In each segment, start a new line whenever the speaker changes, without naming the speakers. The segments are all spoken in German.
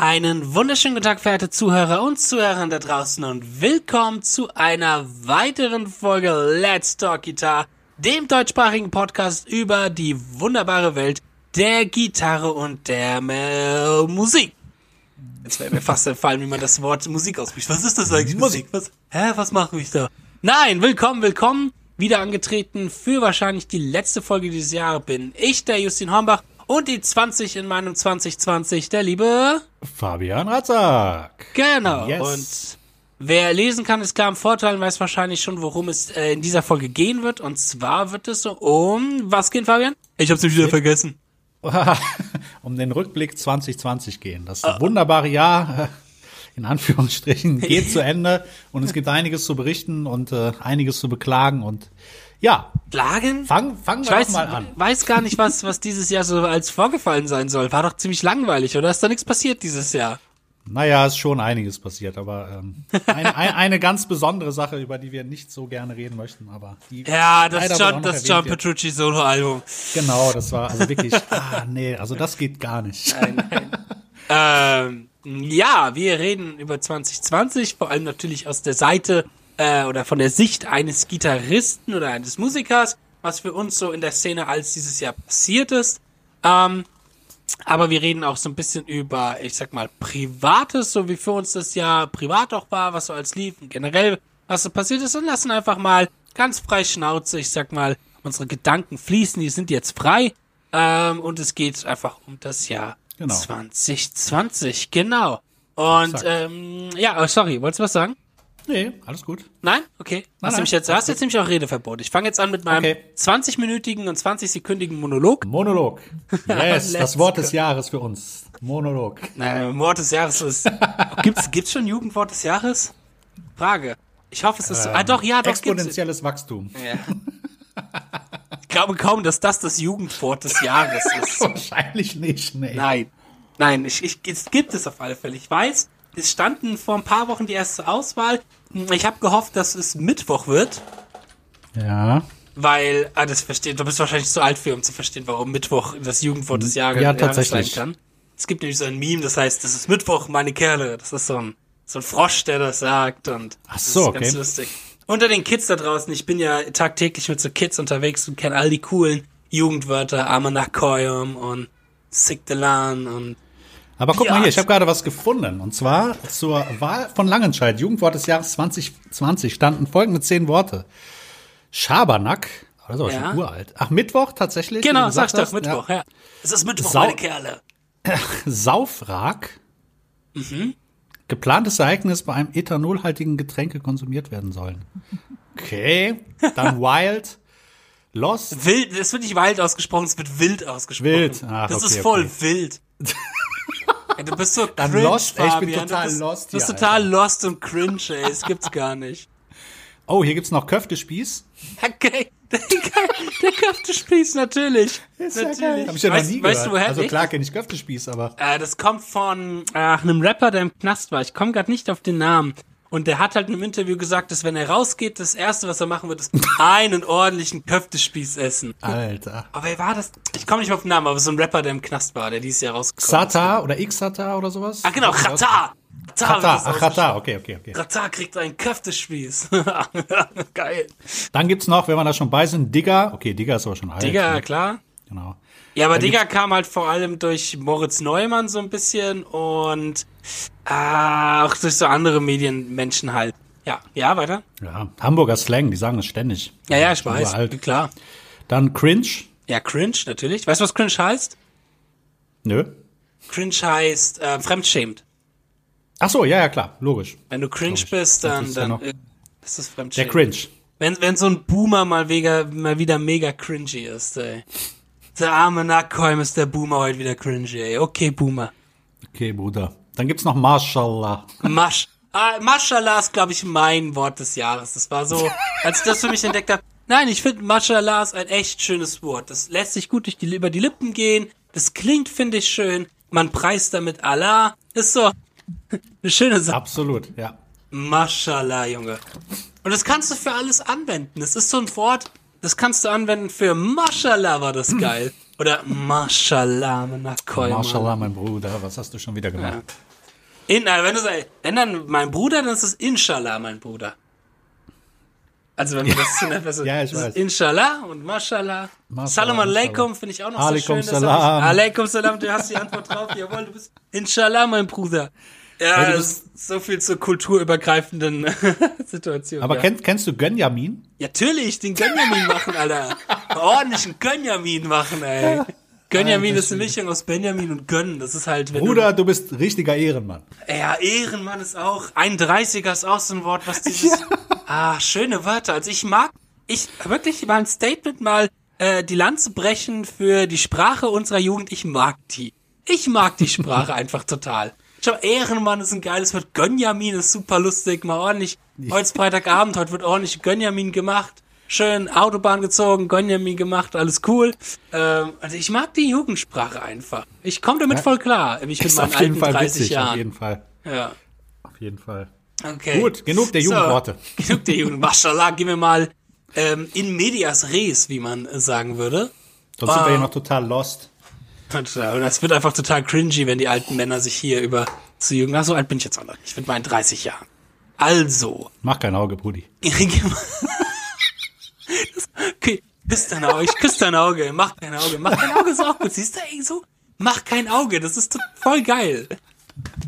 Einen wunderschönen guten Tag, verehrte Zuhörer und Zuhörer da draußen und willkommen zu einer weiteren Folge Let's Talk Guitar, dem deutschsprachigen Podcast über die wunderbare Welt der Gitarre und der äh, Musik. Jetzt wäre mir fast entfallen, wie man das Wort Musik ausspricht. Was ist das eigentlich? Musik? Was? Hä, was mache ich da? Nein, willkommen, willkommen. Wieder angetreten für wahrscheinlich die letzte Folge dieses Jahres bin ich, der Justin Hornbach. Und die 20 in meinem 2020, der liebe
Fabian Ratzak.
Genau.
Yes.
Und wer lesen kann, ist klar im Vorteil, und weiß wahrscheinlich schon, worum es äh, in dieser Folge gehen wird. Und zwar wird es so um was gehen, Fabian? Ich hab's nicht wieder vergessen.
um den Rückblick 2020 gehen. Das wunderbare Jahr, äh, in Anführungsstrichen, geht zu Ende und es gibt einiges zu berichten und äh, einiges zu beklagen und ja,
Lagen?
fangen
Ich
wir
weiß,
doch mal an.
weiß gar nicht, was, was dieses Jahr so als vorgefallen sein soll. War doch ziemlich langweilig, oder? Ist da nichts passiert dieses Jahr?
Naja, ist schon einiges passiert, aber ähm, eine, eine, eine ganz besondere Sache, über die wir nicht so gerne reden möchten, aber die
Ja, das John, das John. Petrucci Solo-Album.
Genau, das war also wirklich, ah, nee, also das geht gar nicht.
Ähm, ja, wir reden über 2020, vor allem natürlich aus der Seite äh, oder von der Sicht eines Gitarristen oder eines Musikers, was für uns so in der Szene als dieses Jahr passiert ist. Ähm, aber wir reden auch so ein bisschen über, ich sag mal, Privates, so wie für uns das Jahr privat auch war, was so als lief und generell, was so passiert ist und lassen einfach mal ganz frei Schnauze, ich sag mal, unsere Gedanken fließen, die sind jetzt frei. Ähm, und es geht einfach um das Jahr
Genau.
2020, genau. Und
Exakt.
ähm, ja, oh, sorry, wolltest du was sagen?
Nee, alles gut.
Nein? Okay. Hast
nein,
du mich jetzt, hast jetzt nämlich auch Redeverbot. Ich fange jetzt an mit meinem
Okay.
20-minütigen und 20-sekündigen Monolog.
Monolog. Yes, das Wort des Jahres für uns. Monolog.
Nein, Wort des Jahres ist. gibt's, gibt's schon Jugendwort des Jahres? Frage. Ich hoffe, es ist so. Ah, doch, ja, doch, gibt's.
Exponentielles Wachstum.
Ja. Ich glaube kaum, dass das das Jugendwort des Jahres ist.
Wahrscheinlich nicht, nee.
Nein. Nein, ich, ich, es gibt es auf alle Fälle. Ich weiß, es standen vor ein paar Wochen die erste Auswahl. Ich habe gehofft, dass es Mittwoch wird,
Ja.
weil, ah, das versteht, du bist wahrscheinlich zu alt für, um zu verstehen, warum Mittwoch das Jugendwort des Jahres,
Ja, tatsächlich.
sein kann. Es gibt nämlich so ein Meme, das heißt, das ist Mittwoch, meine Kerle. Das ist so ein, so ein Frosch, der das sagt und
Ach
das
so,
ist ganz
okay.
lustig. Unter den Kids da draußen, ich bin ja tagtäglich mit so Kids unterwegs und kenne all die coolen Jugendwörter, Amanakoyum und Sigdelan und
Aber guck
Ja.
mal hier, ich habe gerade was gefunden. Und zwar zur Wahl von Langenscheid, Jugendwort des Jahres 2020, standen folgende zehn Worte. Schabernack, das ist aber
Ja.
schon uralt. Ach, Mittwoch tatsächlich?
Genau,
du
sag's
gesagt
doch,
hast.
Mittwoch, ja. Es ist Mittwoch,
Sau-
meine Kerle.
Ja. Saufrag.
Mhm.
Geplantes Ereignis, bei einem ethanolhaltigen Getränke konsumiert werden sollen. Okay. Dann Wild. Lost.
Wild, es wird nicht wild ausgesprochen, es wird wild ausgesprochen.
Wild, ach,
das
okay,
ist voll
okay.
wild. Ja, du bist so
Dann
cringe,
lost, ey, ich bin
Fabian.
total
du bist,
lost
Du bist
hier,
total lost und cringe, ey. Das gibt's gar nicht.
Oh, hier gibt's noch Köftespieß.
Okay. Der, der Köftespieß, natürlich. natürlich.
Hab ich ja noch
weißt,
nie
weißt
gehört.
du, woher
also klar kenne ich Köftespieß, aber
Äh, das kommt von äh, einem Rapper, der im Knast war. Ich komme gerade nicht auf den Namen. Und der hat halt in einem Interview gesagt, dass wenn er rausgeht, das Erste, was er machen wird, ist einen ordentlichen Köftespieß essen.
Alter.
Aber wer war das? Ich komme nicht mehr auf den Namen, aber so ein Rapper, der im Knast war, der dieses Jahr rausgekommen ist.
Xata oder Xata oder sowas?
Ah, genau. Chata,
ach, Chata, okay, okay, okay.
Chata kriegt einen Köftespieß. Geil.
Dann gibt's noch, wenn wir da schon bei sind, Digger. Okay, Digger ist aber schon alt.
Digga,
ne?
klar.
Genau.
Ja, aber Digga kam halt vor allem durch Moritz Neumann so ein bisschen und ah, auch durch so andere Medienmenschen halt. Ja, ja, weiter.
Ja, Hamburger Slang, die sagen es ständig.
Ja, ja, ich weiß.
uralt.
Klar.
Dann Cringe.
Ja, Cringe, natürlich. Weißt du, was Cringe heißt?
Nö.
Cringe heißt äh, fremdschämt.
Ach so, ja, ja, klar, logisch.
Wenn du cringe
Logisch.
bist,
Das
dann,
ist ja
dann äh, ist das
Der
fremdschämen.
Cringe.
Wenn, wenn so ein Boomer mal, mega, mal wieder mega cringy ist, ey. Der arme Nackholm ist der Boomer heute wieder cringy, ey. Okay, Boomer.
Okay, Bruder. Dann gibt's noch Mashallah.
Masch. Ah, Mashallah ist, glaube ich, mein Wort des Jahres. Das war so, als ich das für mich entdeckt habe. Nein, ich finde Mashallah ist ein echt schönes Wort. Das lässt sich gut durch die, über die Lippen gehen. Das klingt, finde ich, schön. Man preist damit Allah. Ist so eine schöne Sache.
Absolut, ja.
Mashallah, Junge. Und das kannst du für alles anwenden. Das ist so ein Wort, das kannst du anwenden für Mashallah war das geil. Oder Mashallah, Menakoy.
Mashallah, mein Bruder, was hast du schon wieder gemacht?
In, äh, wenn du sagst, wenn dann mein Bruder, dann ist es Inshallah, mein Bruder. Also wenn man das in etwas
Ja, ich weiß.
Inshallah und Mashallah. Salam alaikum finde ich auch noch
Alaikum
so schön.
salam.
Alaikum salam, du hast die Antwort drauf. Jawohl, du bist Inshallah, mein Bruder. Ja,
Hey, du
das ist so viel zur kulturübergreifenden Situation.
Aber
ja.
kenn, kennst du Gönjamin?
Ja, natürlich, den Gönjamin machen, Alter. Ordentlichen Gönjamin machen, ey. Gönjamin ist eine Mischung aus Benjamin und Gönn. Das ist halt, wenn
Bruder, du bist richtiger Ehrenmann.
du... Ja, Ehrenmann ist auch... Ein 30er ist auch so ein Wort, was dieses... Ah, schöne Wörter. Also ich mag... Ich wirklich mal ein Statement mal äh, die Lanze brechen für die Sprache unserer Jugend. Ich mag die. Ich mag die Sprache einfach total. Schau, Ehrenmann ist ein geiles Wort. Gönjamin ist super lustig. Mal ordentlich... Heute ist Freitagabend, heute wird ordentlich Gönjamin gemacht. Schön Autobahn gezogen, Gönjamin gemacht, alles cool. Ähm, also ich mag die Jugendsprache einfach. Ich komme damit voll klar. Ich bin
auf jeden Fall
30
witzig, auf
Jahren.
jeden Fall.
Ja.
Auf jeden Fall.
Okay.
Gut, genug der Jugendworte.
So, genug der Jugend. Mashallah, gehen wir mal ähm, in medias res, wie man sagen würde.
Sonst sind wir
Ah.
hier noch total lost.
Und das wird einfach total cringy, wenn die alten Männer sich hier über zu Jugend. Ach, so alt bin ich jetzt auch noch. Ich bin meinen 30 Jahren. Also.
Mach kein Auge, Brudi.
Okay, küss dein Auge, ich küsse dein Auge, mach kein Auge, mach kein Auge ist auch gut, siehst du, ey, so, mach kein Auge, das ist voll geil.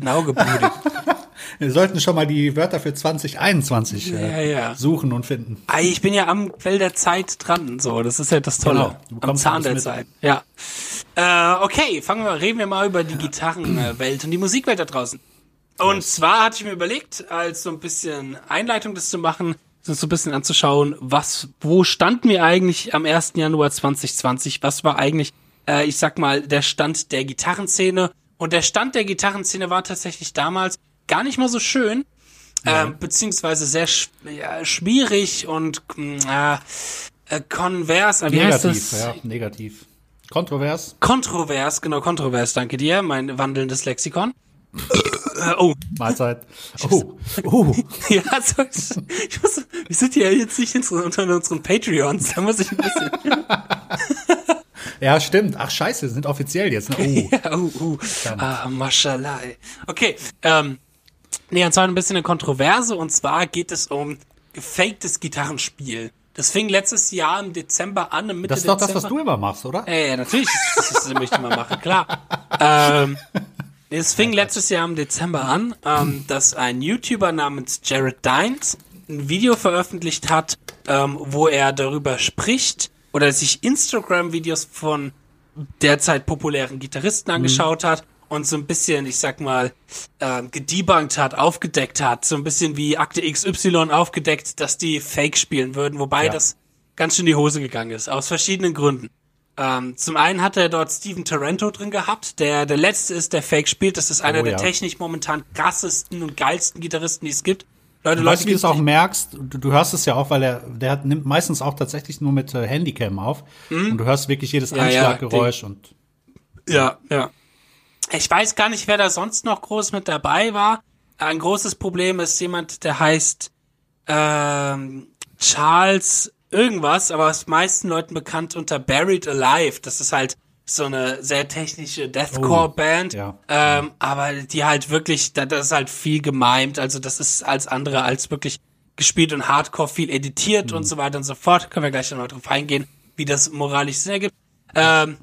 Ein Auge, Bruder.
Wir sollten schon mal die Wörter für 2021 äh,
Ja, ja.
suchen und finden.
Ich bin ja am Quell der Zeit dran, so, das ist ja das Tolle.
Genau,
am Zahn der
mit.
Zeit, ja. Äh, okay, fangen wir, reden wir mal über die Gitarrenwelt und die Musikwelt da draußen. Und zwar hatte ich mir überlegt, als so ein bisschen Einleitung das zu machen, uns so ein bisschen anzuschauen, was, wo standen wir eigentlich am 1. Januar 2020? Was war eigentlich, äh, ich sag mal, der Stand der Gitarrenszene? Und der Stand der Gitarrenszene war tatsächlich damals gar nicht mal so schön, ähm, beziehungsweise sehr sch ja, schwierig und äh, äh, konvers, äh,
Negativ, ja, negativ. Kontrovers.
Kontrovers, genau, kontrovers, danke dir, mein wandelndes Lexikon. äh, oh,
Mahlzeit. Oh, oh.
ja, so, ich muss, wir sind ja jetzt nicht unter unseren Patreons, da muss ich ein bisschen,
Ja, stimmt. Ach, scheiße, wir sind offiziell jetzt. Ne? Oh.
ja, uh, uh, ah, mashallah. ey. Okay, ähm, nee, und zwar ein bisschen eine Kontroverse, und zwar geht es um gefaktes Gitarrenspiel. Das fing letztes Jahr im Dezember an, im Mitte
Das ist doch das,
Dezember.
was du immer machst, oder?
Ja, ja, natürlich. Das, das, das möchte ich mal machen, klar. ähm, es fing letztes Jahr im Dezember an, ähm, dass ein YouTuber namens Jared Dines ein Video veröffentlicht hat, ähm, wo er darüber spricht oder sich Instagram-Videos von derzeit populären Gitarristen angeschaut hat und so ein bisschen, ich sag mal, ähm, gedebunked hat, aufgedeckt hat, so ein bisschen wie Akte XY aufgedeckt, dass die Fake spielen würden, wobei
Ja.
das ganz schön in die Hose gegangen ist, aus verschiedenen Gründen. Ähm, zum einen hat er dort Steven Tarento drin gehabt, der der letzte ist, der Fake spielt. Das ist einer
Oh,
der
ja.
technisch momentan krassesten und geilsten Gitarristen, die es gibt. Leute,
Weißt
Leute,
du, wie du es
die-
auch merkst? Du, du hörst es ja auch, weil er, der hat, nimmt meistens auch tatsächlich nur mit äh, Handycam auf. Und du hörst wirklich jedes
Mhm. Ja, ja,
Anschlaggeräusch und
Ja, ja. Ich weiß gar nicht, wer da sonst noch groß mit dabei war. Ein großes Problem ist jemand, der heißt ähm, Charles irgendwas, aber ist meisten Leuten bekannt unter Buried Alive. Das ist halt so eine sehr technische Deathcore-Band.
Oh, ja.
Ähm, aber die halt wirklich, da- das ist halt viel gemimt. Also das ist als andere als wirklich gespielt und Hardcore viel editiert
Mhm.
und so weiter und so fort. Können wir gleich noch drauf eingehen, wie das moralisch Sinn ergibt. Ähm,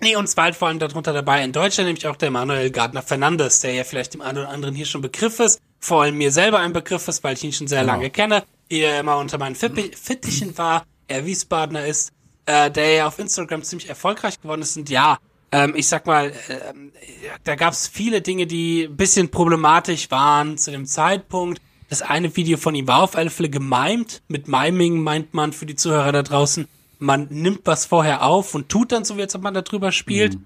Nee, und zwar halt vor allem darunter dabei in Deutschland, nämlich auch der Manuel Gardner Fernandes, der ja vielleicht dem einen oder anderen hier schon Begriff ist, vor allem mir selber ein Begriff ist, weil ich ihn schon sehr
Genau.
lange kenne, er immer unter meinen Fittichen war, er Wiesbadener ist, äh, der ja auf Instagram ziemlich erfolgreich geworden ist und ja, ähm, ich sag mal, ähm, da gab's viele Dinge, die ein bisschen problematisch waren zu dem Zeitpunkt. Das eine Video von ihm war auf alle Fälle gemimt. Mit Miming meint man für die Zuhörer da draußen, man nimmt was vorher auf und tut dann so, wie als ob man da drüber spielt.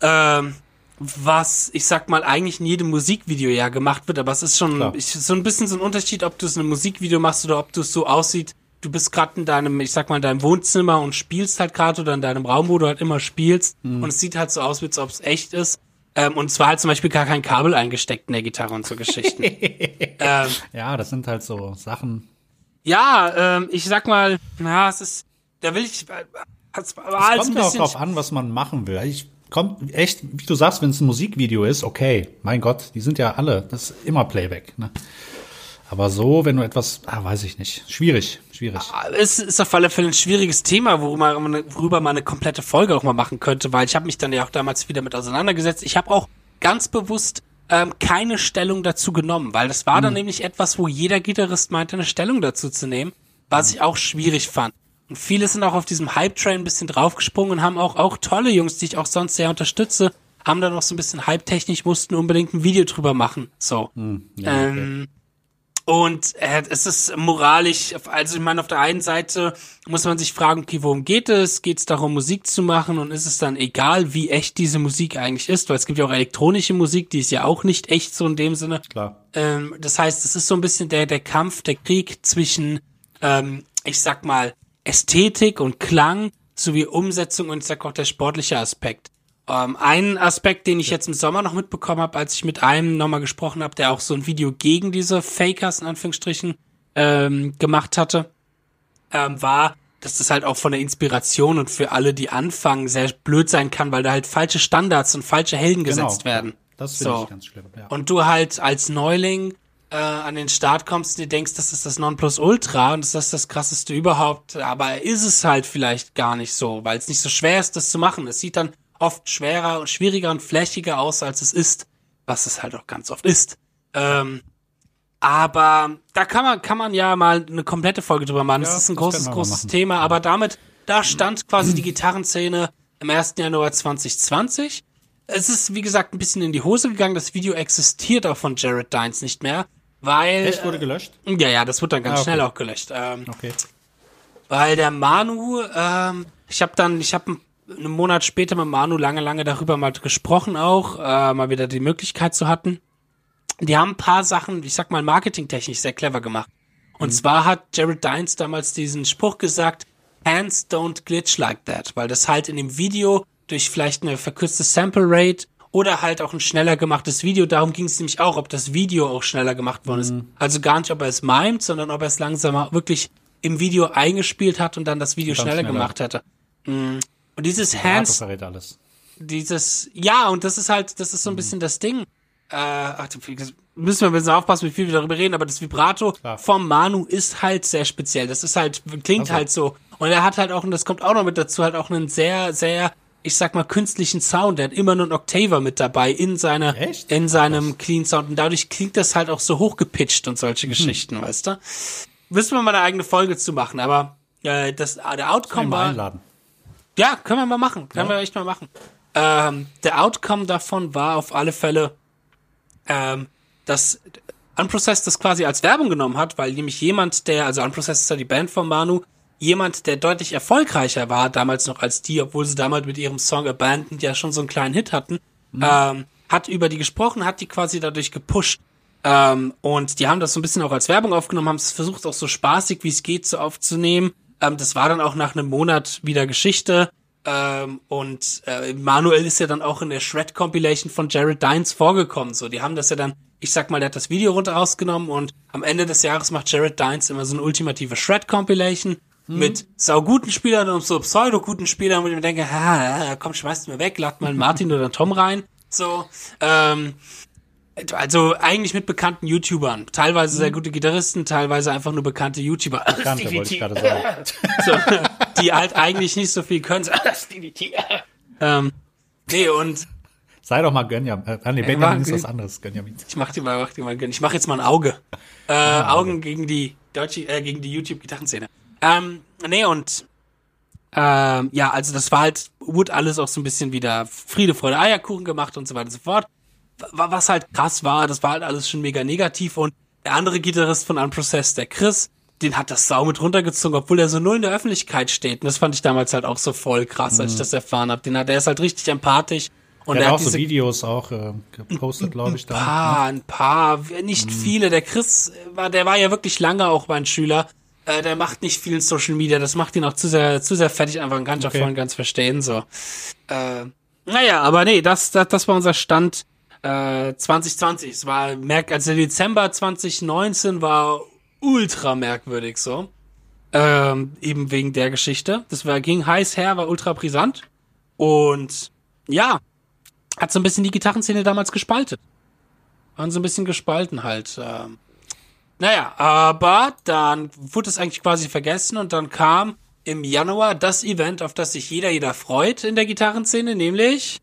Ähm, was, ich sag mal, eigentlich in jedem Musikvideo ja gemacht wird, aber es ist schon ich, so ein bisschen so ein Unterschied, ob du es in einem Musikvideo machst oder ob du es so aussieht, du bist gerade in deinem, ich sag mal, in deinem Wohnzimmer und spielst halt gerade oder in deinem Raum, wo du halt immer spielst
Mhm.
und es sieht halt so aus, wie als ob es echt ist. Ähm, und zwar halt zum Beispiel gar kein Kabel eingesteckt in der Gitarre und so Geschichten. ähm,
ja, das sind halt so Sachen.
ja, ähm, ich sag mal, na, es ist, da will ich, äh, es
Kommt ja auch drauf an, was man machen will. Ich kommt echt, wie du sagst, wenn es ein Musikvideo ist, okay, mein Gott, die sind ja alle, das ist immer Playback. Ne? Aber so, wenn du etwas, ah, weiß ich nicht, schwierig, schwierig.
Es ist auf alle Fälle ein schwieriges Thema, worüber man, worüber man eine komplette Folge auch mal machen könnte, weil ich habe mich dann ja auch damals wieder mit auseinandergesetzt. Ich habe auch ganz bewusst ähm, keine Stellung dazu genommen, weil das war dann
Mhm.
nämlich etwas, wo jeder Gitarrist meinte, eine Stellung dazu zu nehmen, was ich auch schwierig fand. Und viele sind auch auf diesem Hype-Train ein bisschen draufgesprungen und haben auch, auch tolle Jungs, die ich auch sonst sehr unterstütze, haben dann noch so ein bisschen hype-technisch, mussten unbedingt ein Video drüber machen. So.
Hm, ja, okay.
ähm, und äh, es ist moralisch, also ich meine, auf der einen Seite muss man sich fragen, okay, worum geht es? Geht es darum, Musik zu machen und ist es dann egal, wie echt diese Musik eigentlich ist? Weil es gibt ja auch elektronische Musik, die ist ja auch nicht echt so in dem Sinne.
Klar.
Ähm, das heißt, es ist so ein bisschen der, der Kampf, der Krieg zwischen, ähm, ich sag mal, Ästhetik und Klang sowie Umsetzung und ich sag auch der sportliche Aspekt. Ähm, ein Aspekt, den ich jetzt im Sommer noch mitbekommen habe, als ich mit einem nochmal gesprochen habe, der auch so ein Video gegen diese Fakers in Anführungsstrichen ähm, gemacht hatte, ähm, war, dass das halt auch von der Inspiration und für alle, die anfangen, sehr blöd sein kann, weil da halt falsche Standards und falsche Helden gesetzt werden.
Genau. Das finde
So.
ich ganz schlimm. Ja.
Und du halt als Neuling äh, an den Start kommst und dir denkst, das ist das Nonplusultra und das ist das krasseste überhaupt, aber ist es halt vielleicht gar nicht so, weil es nicht so schwer ist, das zu machen. Es sieht dann oft schwerer und schwieriger und flächiger aus, als es ist, was es halt auch ganz oft ist. Ähm, aber da kann man, kann man ja mal eine komplette Folge drüber machen.
Ja,
das ist ein
das
großes, großes. Thema, aber damit, da stand quasi die Gitarrenszene im 1. Januar 2020. Es ist, wie gesagt, ein bisschen in die Hose gegangen. Das Video existiert auch von Jared Dines nicht mehr, weil.
Echt wurde gelöscht?
Ja, ja, das wird dann ganz
Ah, okay.
schnell auch gelöscht. Ähm,
Okay.
weil der Manu, ähm, ich habe dann, ich habe einen Monat später mit Manu lange, lange darüber mal gesprochen auch, äh, mal wieder die Möglichkeit zu hatten. Die haben ein paar Sachen, ich sag mal, marketingtechnisch sehr clever gemacht. Und zwar hat Jared Dines damals diesen Spruch gesagt, Hands don't glitch like that, weil das halt in dem Video durch vielleicht eine verkürzte Sample Rate oder halt auch ein schneller gemachtes Video, darum ging es nämlich auch, ob das Video auch schneller gemacht worden ist. Also gar nicht, ob er es mimt, sondern ob er es langsamer wirklich im Video eingespielt hat und dann das Video schneller,
schneller.
gemacht hätte. Mm. Und dieses Hands,
verrät alles.
dieses, ja, und das ist halt, das ist so ein bisschen das Ding. Äh, ach, das müssen wir ein bisschen aufpassen, wie viel wir darüber reden, aber das Vibrato
Klar.
vom Manu ist halt sehr speziell. Das ist halt, klingt
Also.
halt so. Und er hat halt auch, und das kommt auch noch mit dazu, halt auch einen sehr, sehr, ich sag mal, künstlichen Sound. Der hat immer nur einen Octaver mit dabei in seiner,
Echt?
in seinem Clean Sound. Und dadurch klingt das halt auch so hochgepitcht und
Mhm.
solche Geschichten, weißt du? Müssen wir mal eine eigene Folge zu machen, aber äh, das, der Outcome war,
einladen.
Ja, können wir mal machen. Können
Ja.
wir echt mal machen. Ähm, der Outcome davon war auf alle Fälle, ähm, dass Unprocessed das quasi als Werbung genommen hat, weil nämlich jemand, der, also Unprocessed ist ja die Band von Manu, jemand, der deutlich erfolgreicher war damals noch als die, obwohl sie damals mit ihrem Song Abandoned ja schon so einen kleinen Hit hatten, ähm, hat über die gesprochen, hat die quasi dadurch gepusht. Ähm, und die haben das so ein bisschen auch als Werbung aufgenommen, haben es versucht auch so spaßig wie es geht so aufzunehmen. Ähm, das war dann auch nach einem Monat wieder Geschichte. Ähm, und äh, Manuel ist ja dann auch in der Shred Compilation von Jared Dines vorgekommen. So, die haben das ja dann, ich sag mal, der hat das Video runter rausgenommen und am Ende des Jahres macht Jared Dines immer so eine ultimative Shred Compilation mit sauguten Spielern und so pseudo-guten Spielern, wo ich mir denke, ha, komm, schmeißt mir weg, lad mal einen Martin oder einen Tom rein. So, ähm, also eigentlich mit bekannten YouTubern. Teilweise sehr gute Gitarristen, teilweise einfach nur bekannte YouTuber.
Kannte, wollte ich gerade sagen.
so, die halt eigentlich nicht so viel können. ähm, nee, und
Sei doch mal Gönjamin. Äh, nee, Benjamin ist was anderes. Gönjamin.
ich mach dir mal, mach dir mal, ich mach jetzt mal ein Auge. Äh, Augen gegen die deutsche, äh, gegen die YouTube-Gitarrenszene. Ähm, nee, und ähm, ja, also das war halt, wurde alles auch so ein bisschen wieder Friede, Freude, Eierkuchen gemacht und so weiter und so fort. Wa- Was halt krass war, das war halt alles schon mega negativ und der andere Gitarrist von Unprocessed, der Chris, den hat das Sau mit runtergezogen, obwohl er so null in der Öffentlichkeit steht. Und das fand ich damals halt auch so voll krass, als ich das erfahren habe. Den hat, der ist halt richtig empathisch. Und
Mhm. Der
er
hat auch so Videos auch äh, gepostet, glaube ich, da.
paar, ein paar, nicht viele. Der Chris war, der war ja wirklich lange auch mein Schüler. Äh, der macht nicht viel in Social Media. Das macht ihn auch zu sehr, zu sehr fertig. Einfach kann ich auch
Okay.
voll und ganz verstehen. So. Äh, naja, aber nee, das, das, das war unser Stand äh, 2020. Es war merk, also Dezember 2019 war ultra merkwürdig so. Ähm, eben wegen der Geschichte. Das war ging heiß her, war ultra brisant und ja, hat so ein bisschen die Gitarrenszene damals gespaltet. Waren so ein bisschen gespalten halt. Ähm. Naja, aber dann wurde es eigentlich quasi vergessen und dann kam im Januar das Event, auf das sich jeder, jeder freut in der Gitarrenszene, nämlich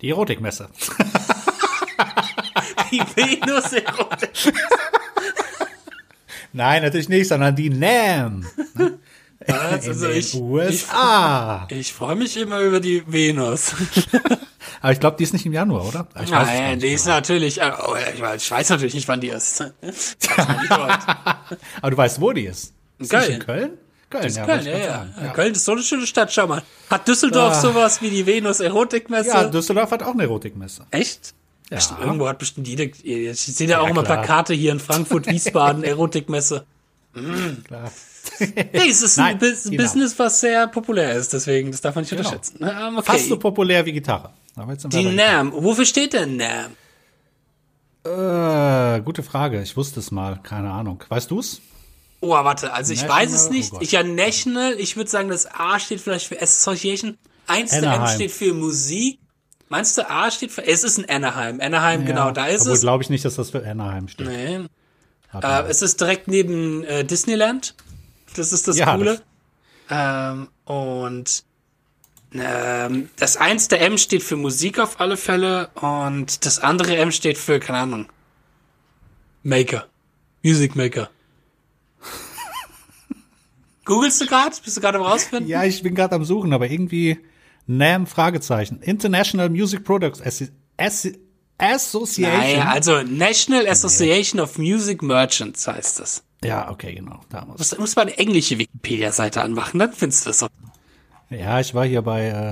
Die Erotikmesse.
die Venus Erotik.
Nein, natürlich nicht, sondern die NAM.
Was? Also ich,
USA.
ich, ich freue mich immer über die Venus.
Aber ich glaube, die ist nicht im Januar, oder? Ich
Nein, die ist
genau.
natürlich, äh, oh, ich weiß- ich weiß natürlich nicht, wann die ist.
Aber du weißt, wo die ist. Ist
Köln.
In Köln? Köln,
Das ist
ja.
Köln, ja, ja.
sagen.
Köln ist so eine schöne Stadt, schau mal. Hat Düsseldorf
Ah.
sowas wie die Venus Erotikmesse?
Ja, Düsseldorf hat auch eine Erotikmesse.
Echt?
Ja.
Irgendwo hat bestimmt jede, ich sehe
Ja,
auch immer
klar.
Plakate hier in Frankfurt, Wiesbaden, Erotikmesse.
Klar.
Nee, es ist ein
Nein,
Bus-
genau.
Business, was sehr populär ist, deswegen, das darf man nicht unterschätzen. Ähm, okay.
Fast so populär wie Gitarre.
Die NAM, wofür steht denn NAM?
Äh, gute Frage. Ich wusste es mal. Keine Ahnung. Weißt du's?
Oh, warte, also ich
National,
weiß es nicht.
oh
ich ja National, ich würde sagen, das A steht vielleicht für Association. Eins der M steht für Musik. Meinst du, A steht für, es ist ein Anaheim. Anaheim, genau, da ist
Obwohl
es.
glaube ich nicht, dass das für Anaheim steht.
Nee. Äh, es ist direkt neben äh, Disneyland. Das ist das
Ja,
Coole. Ähm, und ähm, das eins der M steht für Musik auf alle Fälle und das andere M steht für, keine Ahnung, Maker. Music Maker. Googlest du gerade? Bist du gerade am rausfinden?
ja, ich bin gerade am Suchen, aber irgendwie NAM Fragezeichen. International Music Products Assi Assi Association.
Naja, also National Association of Music Merchants heißt das.
ja, okay, genau. Da muss.
Muss, man eine englische Wikipedia-Seite anmachen, dann findest du das auch.
Ja, ich war hier bei, äh,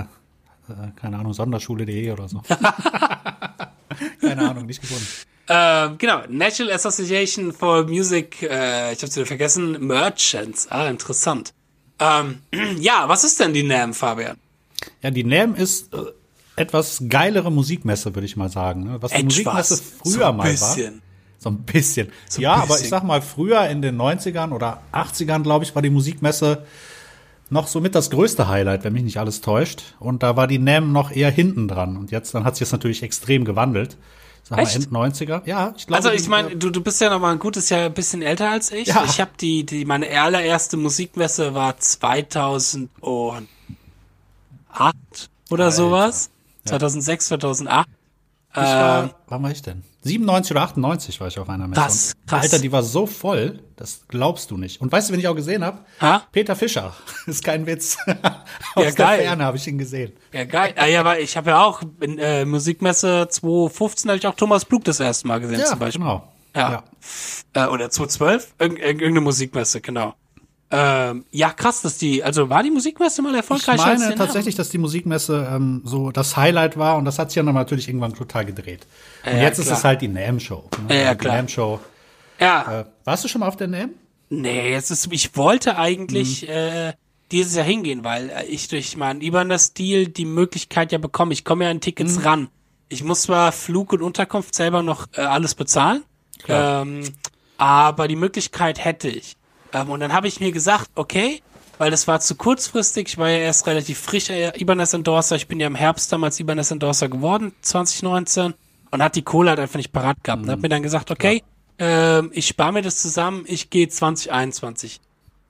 äh, keine Ahnung, Sonderschule.de oder so. keine Ahnung, nicht gefunden.
Ähm, genau, National Association for Music, äh, ich hab's wieder vergessen, Merchants. Ah, interessant. Ähm, ja, was ist denn die NAM, Fabian?
Ja, die NAM ist äh, etwas geilere Musikmesse, würde ich mal sagen. Ne? Was die Musikmesse früher
so ein
mal war.
bisschen.
So ein bisschen.
ein
ja, aber
bisschen.
ich sag mal, früher in den 90ern oder 80ern, glaube ich, war die Musikmesse noch somit das größte Highlight, wenn mich nicht alles täuscht. Und da war die NAM noch eher hinten dran. Und jetzt, dann hat sich das natürlich extrem gewandelt. Sag
Echt?
mal, End 90er. Ja, ich glaube.
Also ich meine, du, du bist ja noch mal ein gutes Jahr ein bisschen älter als ich.
Ja.
Ich habe die, die, meine allererste Musikmesse war 2008 oder sowas. 2006, 2008.
ich war, wann war ich denn? 97 oder 98 war ich auf einer Messe.
Das krass.
Alter, die war so voll, das glaubst du nicht. Und weißt du, wen ich auch gesehen habe?
Ha?
Peter Fischer. ist kein Witz. Aus
Ja,
der
geil.
Ferne habe ich ihn gesehen.
Ja, geil. Ah, ja, aber ich habe ja auch in äh, Musikmesse 2015 habe ich auch Thomas Blug das erste Mal gesehen zum Beispiel.
genau.
Ja. Äh, oder 2012? Irgend, irg- irgendeine Musikmesse, genau. Ähm, ja, krass, dass die, also war die Musikmesse mal
Ich
erfolgreicher als
meine
die
tatsächlich, dass die Musikmesse ähm, so das Highlight war und das hat sich ja dann natürlich irgendwann total gedreht. Und
Ja,
jetzt ist
klar.
es halt die NAM-Show. Ne?
Ja, ja,
die
klar.
NAM-Show.
Ja,
Äh, warst du schon mal auf der NAM?
nee, jetzt ist, ich wollte eigentlich
Mhm.
äh, dieses Jahr hingehen, weil äh, ich durch meinen Ibanez-Deal die Möglichkeit ja bekomme, ich komme ja an Tickets
Mhm.
ran. Ich muss zwar Flug und Unterkunft selber noch äh, alles bezahlen, ähm, aber die Möglichkeit hätte ich. Ähm, und dann habe ich mir gesagt, okay, weil das war zu kurzfristig, ich war ja erst relativ frisch äh, Ibanez Endorser, ich bin ja im Herbst damals Ibanez Endorser geworden, 2019, und hat die Kohle halt einfach nicht parat gehabt. Und hab mir dann gesagt, okay, ähm, ich spare mir das zusammen, ich gehe 2021.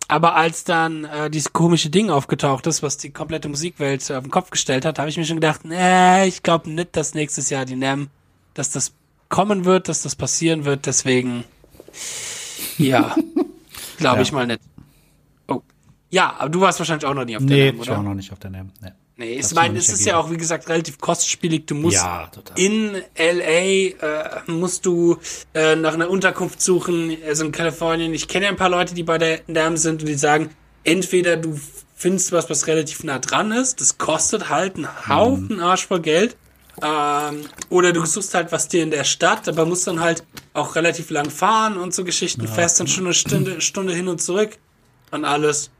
Aber als dann äh, dieses komische Ding aufgetaucht ist, was die komplette Musikwelt auf den Kopf gestellt hat, habe ich mir schon gedacht, nee, ich glaube nicht, dass nächstes Jahr die NAM, dass das kommen wird, dass das passieren wird. Deswegen, ja, glaube
Ja.
ich mal nicht. Oh. Ja, aber du warst wahrscheinlich auch noch nie auf der
Nee,
NAM,
ich war
oder?
noch nicht auf der NAM. Nee.
Nee, ich meine, es ist ja
ergeben.
auch, wie gesagt, relativ kostspielig. Du musst
Ja,
in LA, äh, musst du äh, nach einer Unterkunft suchen, also in Kalifornien. Ich kenne ja ein paar Leute, die bei der NAM sind und die sagen, entweder du findest was, was relativ nah dran ist, das kostet halt einen Haufen Arsch voll Geld, ähm, oder du suchst halt was dir in der Stadt, aber musst dann halt auch relativ lang fahren und so Geschichten, fährst dann schon eine Stunde, Stunde hin und zurück und alles.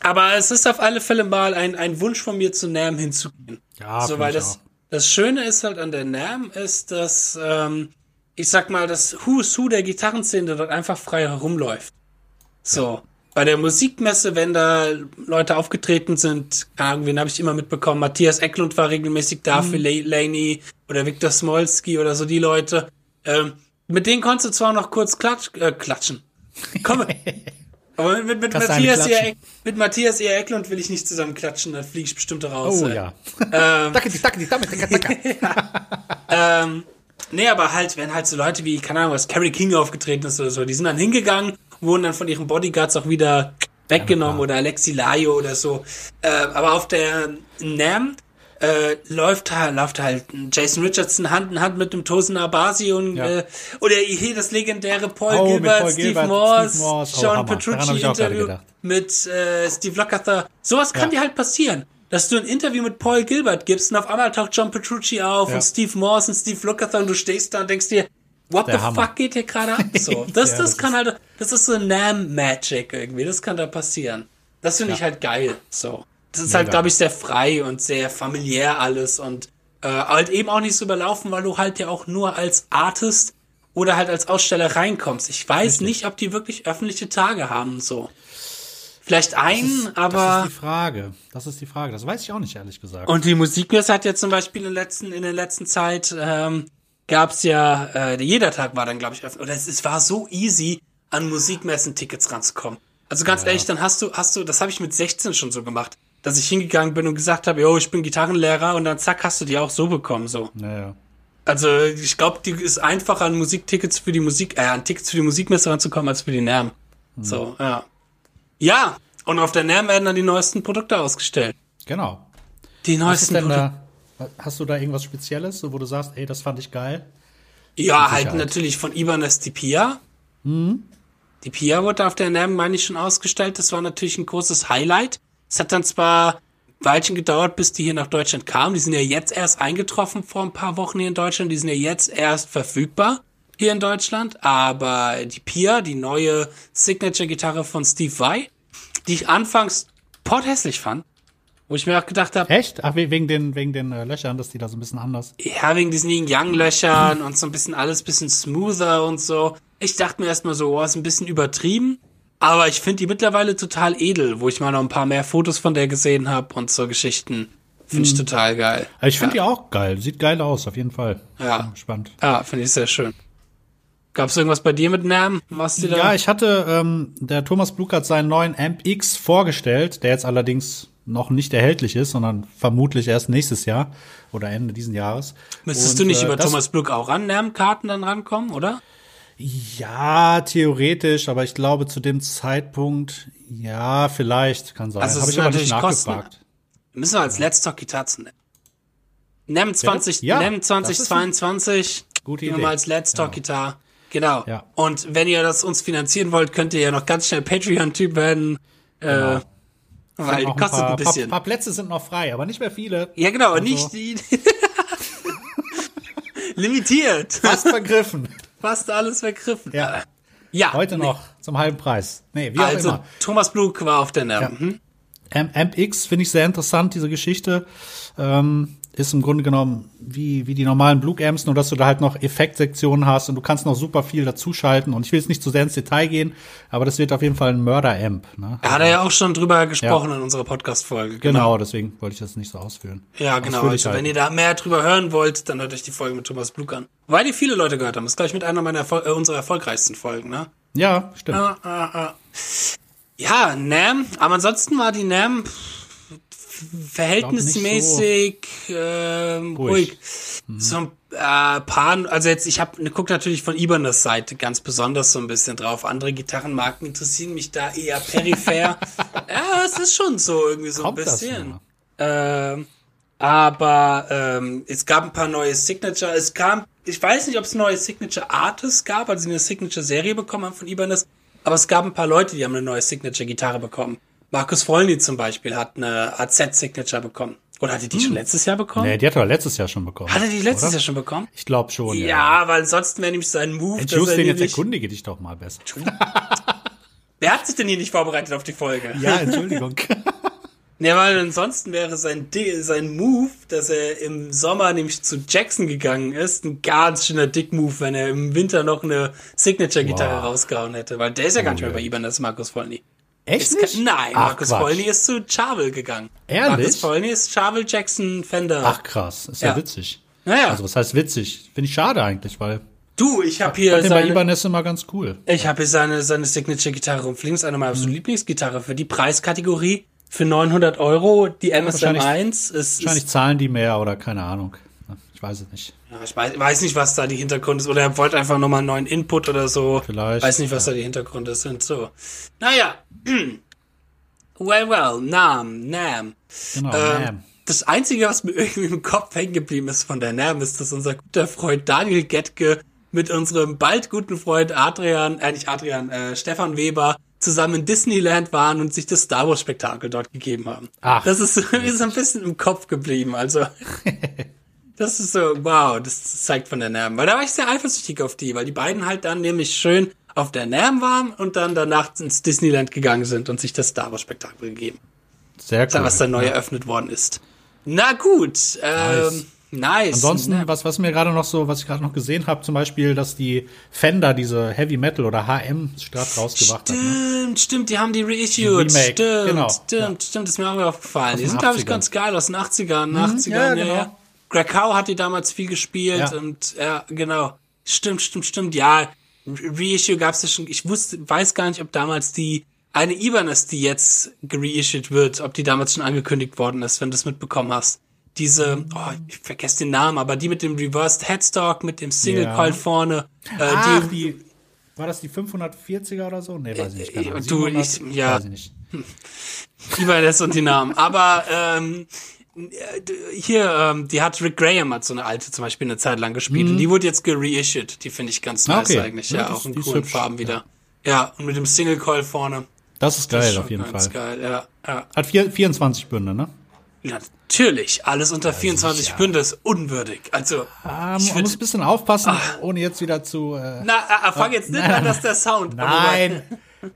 Aber es ist auf alle Fälle mal ein, ein Wunsch von mir, zu NAM hinzugehen.
Ja,
so, weil das,
auch.
das Schöne ist halt an der NAM, ist, dass, ähm, ich sag mal, das Who is Who der Gitarrenszene dort einfach frei herumläuft. So. Bei der Musikmesse, wenn da Leute aufgetreten sind, keine Ahnung, wen habe ich immer mitbekommen, Matthias Ecklund war regelmäßig da für La- Laney oder Viktor Smolski oder so die Leute. Ähm, mit denen konntest du zwar noch kurz klatsch, äh, klatschen. Komm. Aber mit, mit, mit,
du eine
Matthias eher,
klatschen?
mit Matthias eher Ecklund will ich nicht zusammen klatschen, da fliege ich bestimmt raus.
Oh ja.
Ähm,
die, dacke, dacke, dacke.
ähm, nee, aber halt, wenn halt so Leute wie, keine Ahnung, was Carrie King aufgetreten ist oder so, die sind dann hingegangen, wurden dann von ihren Bodyguards auch wieder weggenommen
klar.
oder Alexi Laio oder so. Äh, aber auf der NAM äh, läuft halt, läuft halt Jason Richardson Hand in Hand mit dem Tosin Abasi und
Ja.
äh, oder hier das legendäre Paul
Oh,
Gilbert,
Paul
Steve,
Gilbert,
Morse,
Steve Morse. Oh, Hammer. Daran
Petrucci Interview mit äh, Steve Lukather. Sowas kann
Ja.
dir halt passieren. Dass du ein Interview mit Paul Gilbert gibst und auf einmal taucht John Petrucci auf
Ja.
und Steve Morse und Steve Lukather und du stehst da und denkst dir, what
Der
the
Hammer.
fuck geht hier gerade ab? So, das,
Ja,
das,
das
kann halt, das ist so Nam Magic irgendwie, das kann da passieren. Das finde ich halt geil, so. Das ist halt,
Mega.
glaube ich, sehr frei und sehr familiär alles und äh, halt eben auch nicht so überlaufen, weil du halt ja auch nur als Artist oder halt als Aussteller reinkommst. Ich weiß nicht, ob die wirklich öffentliche Tage haben, so. Vielleicht einen, aber.
Das ist die Frage. Das ist die Frage. Das weiß ich auch nicht, ehrlich gesagt.
Und die Musikmesse hat ja zum Beispiel in der letzten, in der letzten Zeit ähm, gab's ja, äh, jeder Tag war dann, glaube ich, öffentlich. Oder es, es war so easy, an Musikmessen-Tickets ranzukommen. Also ganz ehrlich, dann hast du, hast du, das habe ich mit 16 schon so gemacht, dass ich hingegangen bin und gesagt habe, yo, ich bin Gitarrenlehrer und dann zack, hast du die auch so bekommen, so.
naja.
Also ich glaube, die ist einfacher an Musiktickets für die Musik, äh, an Tickets für die Musikmesse ranzukommen als für die NAM. So, ja. Ja, und auf der NAM werden dann die neuesten Produkte ausgestellt.
Genau.
Die neuesten Produkte.
Hast du da irgendwas Spezielles, wo du sagst, ey, das fand ich geil?
Ja, halt natürlich von Ibanez die Pia.
Mhm.
Die Pia wurde auf der NAM, meine ich, schon ausgestellt. Das war natürlich ein großes Highlight. Es hat dann zwar ein Weilchen gedauert, bis die hier nach Deutschland kamen. Die sind ja jetzt erst eingetroffen vor ein paar Wochen hier in Deutschland. Die sind ja jetzt erst verfügbar hier in Deutschland. Aber die Pia, die neue Signature-Gitarre von Steve Vai, die ich anfangs porthässlich fand, wo ich mir auch gedacht habe,
Echt? Ach, we- wegen den, wegen den äh, Löchern, dass die da so ein bisschen anders.
ja, wegen diesen Yin-Yang-Löchern und so ein bisschen alles bisschen smoother und so. Ich dachte mir erstmal so, oh, ist ein bisschen übertrieben. Aber ich finde die mittlerweile total edel, wo ich mal noch ein paar mehr Fotos von der gesehen habe und so Geschichten. Finde ich total geil.
Ich finde die auch geil. Sieht geil aus, auf jeden Fall.
Ja.
Spannend.
Ja, finde ich sehr schön. Gab's irgendwas bei dir mit Namen? Was dir da?
Ja, ich hatte, ähm, der Thomas Blug hat seinen neuen Amp X vorgestellt, der jetzt allerdings noch nicht erhältlich ist, sondern vermutlich erst nächstes Jahr oder Ende diesen Jahres.
Müsstest
Und,
du nicht
äh,
über Thomas Blück auch an Namen-Karten dann rankommen, oder?
Ja, theoretisch, aber ich glaube zu dem Zeitpunkt, ja, vielleicht, kann sein.
Also
Habe ich aber nicht
natürlich Kosten-
nachgefragt.
Müssen wir als Let's Talk Gitarren nennen. NEM 20,
Ja,
NEM
das ist
2022.
gute Idee.
mal als Let's Talk Gitarre. Genau.
Ja.
Und wenn ihr das uns finanzieren wollt, könnt ihr ja noch ganz schnell Patreon-Typ werden. Äh, Weil
ein
kostet
paar,
ein bisschen.
Paar, paar Plätze sind noch frei, aber nicht mehr viele.
ja, genau,
Also,
nicht die. Limitiert.
Fast vergriffen.
Fast alles vergriffen.
Ja.
Ja.
Heute
nee.
noch zum halben Preis. Nee, wie auch
Also,
immer.
Thomas Blug war auf der NEM. Hm?
Am- Amp X finde ich sehr interessant, diese Geschichte. Ähm, ist im Grunde genommen wie, wie die normalen Blue Amps, nur dass du da halt noch Effektsektionen hast und du kannst noch super viel dazuschalten. Und ich will jetzt nicht zu sehr ins Detail gehen, aber das wird auf jeden Fall ein Mörder-Amp. Ne?
Da hat er ja auch schon drüber gesprochen in unserer Podcast-Folge.
Genau, deswegen wollte ich das nicht so ausführen.
Ja, genau. Also, wenn ihr da mehr drüber hören wollt, dann hört euch die Folge mit Thomas Blug an. Weil die viele Leute gehört haben. Das ist, glaube ich, mit einer meiner Erfol äh, unserer erfolgreichsten Folgen, ne?
Ja, stimmt.
Ah, ah, ah. Ja, NAM. Aber ansonsten war die NAM verhältnismäßig ähm, ruhig.
Ruhig.
So ein äh, paar, also jetzt, ich habe guck natürlich von Ibanez Seite ganz besonders so ein bisschen drauf. Andere Gitarrenmarken interessieren mich da eher peripher. ja, es ist schon so irgendwie so
Kommt
ein bisschen. Ähm, aber ähm, es gab ein paar neue Signature. Es kam, ich weiß nicht, ob es neue Signature Artists gab, also eine Signature Serie bekommen haben von Ibanez. Aber es gab ein paar Leute, die haben eine neue Signature Gitarre bekommen. Markus Vollny zum Beispiel hat eine AZ Signature bekommen. Oder hatte die schon letztes Jahr bekommen?
Nee, die hat er letztes Jahr schon bekommen.
Hat er die letztes
oder?
Jahr schon bekommen?
Ich glaube schon, ja.
Ja, weil sonst wäre nämlich sein Move. Er
Justin, jetzt erkundige dich doch mal besser.
Wer hat sich denn hier nicht vorbereitet auf die Folge?
Ja, Entschuldigung.
Ja, weil ansonsten wäre sein, sein Move, dass er im Sommer nämlich zu Jackson gegangen ist, ein ganz schöner Dick-Move, wenn er im Winter noch eine Signature-Gitarre
Wow.
rausgehauen hätte. Weil der ist ja gar nicht mehr bei Ibanez, Markus Vollny.
Echt
Ist Nein,
Ach,
Markus. Polny ist zu Charvel gegangen.
Ehrlich?
Markus Polny ist Charvel Jackson Fender.
Ach krass, ist ja,
Ja.
witzig.
Naja.
Also was heißt witzig? Finde ich schade eigentlich, weil
du, ich habe
ich
hier
fand den bei
seine,
Ibanez immer ganz cool.
ich habe hier seine, seine Signature-Gitarre. Das ist eine meiner absoluten Lieblingsgitarre für die Preiskategorie. Für 900 Euro, die
wahrscheinlich-
MSM1 ist, ist
Wahrscheinlich zahlen die mehr oder keine Ahnung. Ich weiß es nicht.
Ja, ich weiß, weiß nicht, was da die Hintergründe ist. Oder er wollte einfach nochmal einen neuen Input oder so.
Vielleicht,
Weiß nicht, was da die Hintergründe sind. So. Naja. well, well. Nam, Nam.
Genau,
Ähm,
Nam.
das Einzige, was mir irgendwie im Kopf hängen geblieben ist von der Nam, ist, dass unser guter Freund Daniel Getke mit unserem bald guten Freund Adrian, äh, nicht Adrian, äh, Stefan Weber zusammen in Disneyland waren und sich das Star Wars Spektakel dort gegeben haben.
Ach,
das ist, ist ein bisschen im Kopf geblieben. Also, das ist so, wow, das zeigt von der NAM. Weil da war ich sehr eifersüchtig auf die, weil die beiden halt dann nämlich schön auf der NAM waren und dann danach ins Disneyland gegangen sind und sich das Star Wars Spektakel gegeben.
Sehr cool.
Was da neu eröffnet worden ist. Na gut, ähm, nice.
Ansonsten,
Na,
was, was mir gerade noch so, was ich gerade noch gesehen habe, zum Beispiel, dass die Fender diese Heavy Metal oder HM Strat rausgebracht hat. Ne?
Stimmt, stimmt, die haben die reissued.
Remake,
Stimmt,
genau,
stimmt, stimmt, ist mir auch aufgefallen. Die sind, glaube ich,
80ern.
ganz geil aus den 80ern, 80ern,
ja,
ja,
genau.
ja. Howe hat die damals viel gespielt
Ja.
und ja, genau. Stimmt, stimmt, stimmt, ja. Reissue gab's ja schon, ich wusste, weiß gar nicht, ob damals die eine Ibanez, die jetzt gereissued wird, ob die damals schon angekündigt worden ist, wenn du es mitbekommen hast. Diese, oh, ich vergesse den Namen, aber die mit dem Reversed Headstock, mit dem Single
Ja.
Coil vorne, äh,
Ach,
die,
die, war das die 540er oder so? Nee, weiß ich nicht.
Äh,
Genau.
du,
700?
ich- ja.
Weiß ich nicht.
Ibanez und die Namen. Aber ähm, hier, ähm, die hat Rick Graham hat so eine alte zum Beispiel eine Zeit lang gespielt und die wurde jetzt gereissued. Die finde ich ganz
Ah,
nice
okay.
eigentlich.
Ja,
Ja,
das-
auch in coolen
hübsch.
Farben wieder. Ja. und mit dem Single Coil vorne.
Das ist
Das
geil,
ist
auf jeden Fall.
geil. Ja, ja.
Hat vier, 24 Bünde, ne?
ja, natürlich. Alles unter 24
sicher.
Bünde ist unwürdig. Also,
Ah,
ich würd-
muss ein bisschen aufpassen, ohne jetzt wieder zu. Äh,
na, ah, ah, fang jetzt nicht an, dass der Sound.
nein.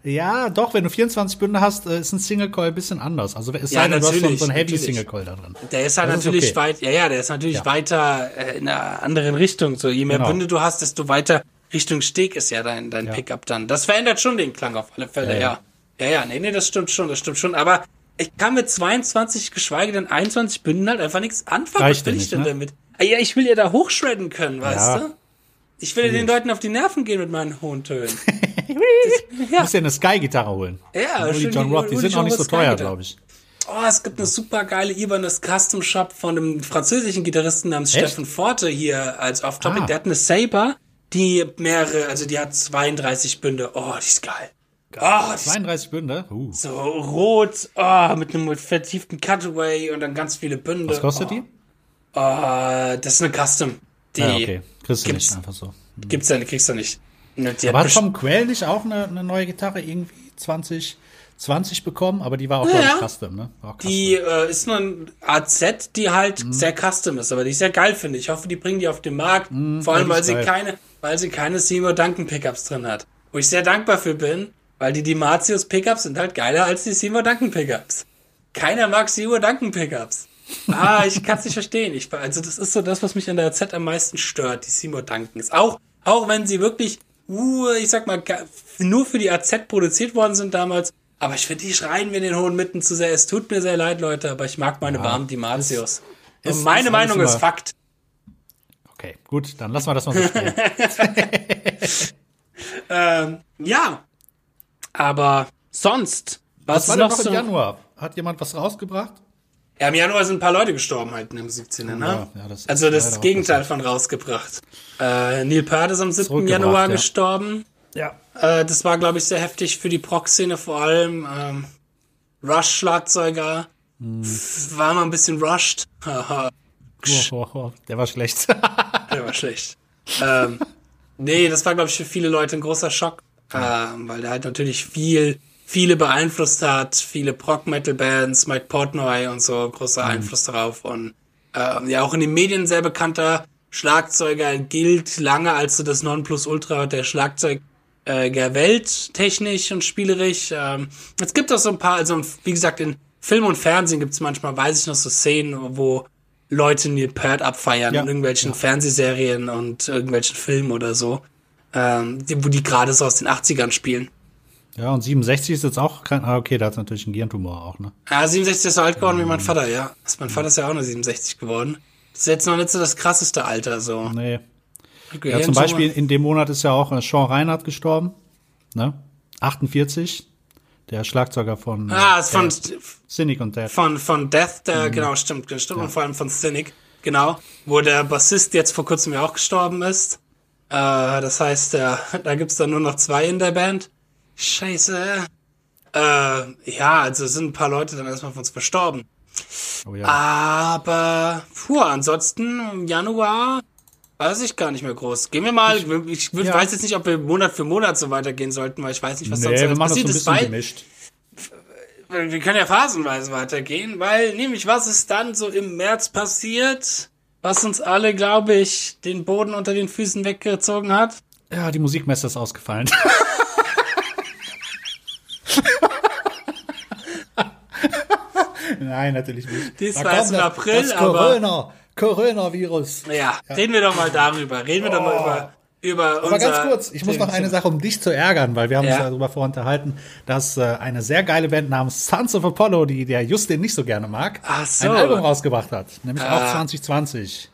Ja, doch, wenn du 24 Bünde hast, äh, ist ein Single Coil ein bisschen anders. Also es
Ja,
sei denn, du hast so,
natürlich,
so ein Heavy
natürlich.
Single Coil da drin.
Der ist halt
Das ist
natürlich
okay.
weit, ja, ja, der ist natürlich weiter äh, in einer anderen Richtung. So, je mehr
Genau.
Bünde du hast, desto weiter Richtung Steg ist ja dein, dein
Ja.
Pickup dann. Das verändert schon den Klang auf alle Fälle,
Ja,
ja.
ja.
Ja, ja, nee, nee, das stimmt schon, das stimmt schon. Aber ich kann mit 22, geschweige denn 21 Bünden halt einfach nichts anfangen.
Reicht
Was will ich denn
ne?
damit? Ah, ja, ich will ja da hochschredden können, weißt
Ja.
du? Ich will ja den Leuten auf die Nerven gehen mit meinen hohen Tönen.
Du musst dir eine Sky-Gitarre holen.
Ja, schön
John Rock, die sind
die
auch nicht
John
so teuer, glaube ich.
Oh, es gibt eine super geile Ibanez Custom Shop von einem französischen Gitarristen namens
Echt?
Steffen Forte hier als Off-Topic.
Ah.
Der hat eine Saber, die mehrere, also die hat 32 Bünde. Oh, die ist geil. Oh, die ist
32 Bünde? Uh.
so rot, oh, mit einem vertieften Cutaway und dann ganz viele Bünde.
Was kostet
oh,
die?
Oh, das ist eine Custom. Die
Ja, okay. Kriegst du
gibt's,
nicht einfach so.
gibt's ja, kriegst du nicht.
Aber hat Tom Quell nicht auch eine, eine neue Gitarre irgendwie 2020 bekommen? Aber die war auch,
Ja,
glaube ich,
ja.
Custom, ne? Custom.
Die äh, ist nur ein AZ, die halt
Mhm.
sehr custom ist, aber die ich sehr geil finde. Ich hoffe, die bringen die auf den Markt. Vor allem,
Mhm,
weil sie
ist geil.
keine, weil sie keine Seymour Duncan Pickups drin hat. Wo ich sehr dankbar für bin, weil die Dimatius Pickups sind halt geiler als die Seymour Duncan Pickups. Keiner mag Seymour Duncan Pickups. Ah, ich kann es nicht verstehen. Ich, also das ist so das, was mich an der AZ am meisten stört, die Seymour Duncans. Auch, auch wenn sie wirklich, uh, ich sag mal, nur für die AZ produziert worden sind damals. Aber ich finde, die schreien mir in den hohen Mitten zu sehr. Es tut mir sehr leid, Leute, aber ich mag meine warmen Dimatius. Und meine
ist
Meinung ist Fakt.
Okay, gut, dann lassen wir das mal so stehen.
Ähm, ja. Aber sonst, was,
Was war
noch so?
im Januar? Hat jemand was rausgebracht?
Ja, im Januar sind ein paar Leute gestorben halt in der Musikszene, ne?
Ja, ja, das ist
also das Gegenteil von rausgebracht. Äh, Neil Peart ist am 7.
Zurückgebracht,
Januar
ja.
gestorben.
Ja.
Äh, das war, glaube ich, sehr heftig für die Proc-Szene vor allem. Ähm, Rush-Schlagzeuger.
Hm.
War mal ein bisschen rushed. Haha,
Oh, oh, oh, der war schlecht.
Der war schlecht. ähm, nee, das war, glaube ich, für viele Leute ein großer Schock. Ähm, weil der halt natürlich viel, viele beeinflusst hat. Viele Prog-Metal-Bands, Mike Portnoy und so, großer Einfluss darauf. Und ähm, ja, auch in den Medien sehr bekannter Schlagzeuger gilt lange als so das Nonplusultra der Schlagzeug äh, der Welt, technisch und spielerisch. Ähm, es gibt auch so ein paar, also wie gesagt, in Film und Fernsehen gibt es manchmal, weiß ich noch, so Szenen, wo Leute Neil Peart abfeiern
Ja,
in irgendwelchen Fernsehserien und irgendwelchen Filmen oder so, ähm, wo die gerade so aus den 80ern spielen.
Ja, und 67 ist jetzt auch kein, ah, okay, da hat natürlich einen Gehirntumor auch, ne?
Ja, 67 ist so alt geworden wie mein Vater, ja. Also mein Vater ist ja auch nur 67 geworden. Das ist jetzt noch nicht so das krasseste Alter, so.
Nee. Ja, zum Beispiel in dem Monat ist ja auch äh, Sean Reinhardt gestorben, ne? 48. Der Schlagzeuger von,
Ah, ist von,
Cynic und Death.
von, von Death, der, genau, stimmt, stimmt, und vor allem von Cynic, genau, wo der Bassist jetzt vor kurzem ja auch gestorben ist. Äh, das heißt, der, da gibt's dann nur noch zwei in der Band. Scheiße. Äh, ja, also sind ein paar Leute dann erstmal von uns verstorben.
Oh ja.
Aber, puh, ansonsten im Januar weiß ich gar nicht mehr groß. Gehen wir mal, ich, ich
Ja.
weiß jetzt nicht, ob wir Monat für Monat so weitergehen sollten, weil ich weiß nicht, was sonst
nee, wir
alles
machen das so ein
passiert ist.
bisschen
Weil,
gemischt.
wir können ja phasenweise weitergehen, weil nämlich was ist dann so im März passiert, was uns alle, glaube ich, den Boden unter den Füßen weggezogen hat?
Ja, die Musikmesse ist ausgefallen. Nein, natürlich nicht.
Dies
Da
war im April,
das
aber-
Corona, Coronavirus.
Ja, reden wir doch mal darüber. Reden wir doch mal über, über
Oh. Aber
unser
ganz kurz, ich muss noch eine Sache, um dich zu ärgern, weil wir haben
Ja.
uns darüber vorher unterhalten, dass äh, eine sehr geile Band namens Sons of Apollo, die der Justin nicht so gerne mag,
so.
ein Album rausgebracht hat. Nämlich auch
Ah.
2020.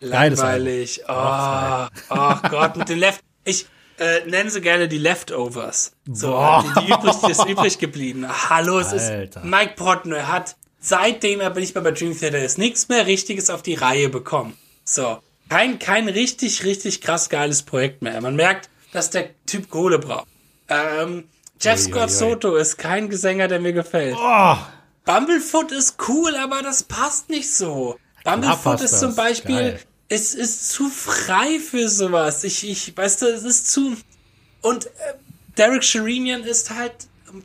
Geiles
Langweilig. Oh, oh Gott, mit den Left. Ich äh, nenne sie gerne die Leftovers. So,
Boah.
die, die übrig, das übrig geblieben. Hallo, es
Alter.
ist Mike Portnoy hat seitdem er nicht mehr bei Dream Theater ist, nichts mehr Richtiges auf die Reihe bekommen. So, kein kein richtig richtig krass geiles Projekt mehr. Man merkt, dass der Typ Kohle braucht. Ähm, Jeff
Ui,
Scott
ui, ui.
Soto ist kein Gesänger, der mir gefällt.
Oh,
Bumblefoot ist cool, aber das passt nicht so. Bumblefoot ist zum Beispiel,
Geil.
Es ist zu frei für sowas. Ich, ich, weißt du, es ist zu. Und äh, Derek Sherinian ist halt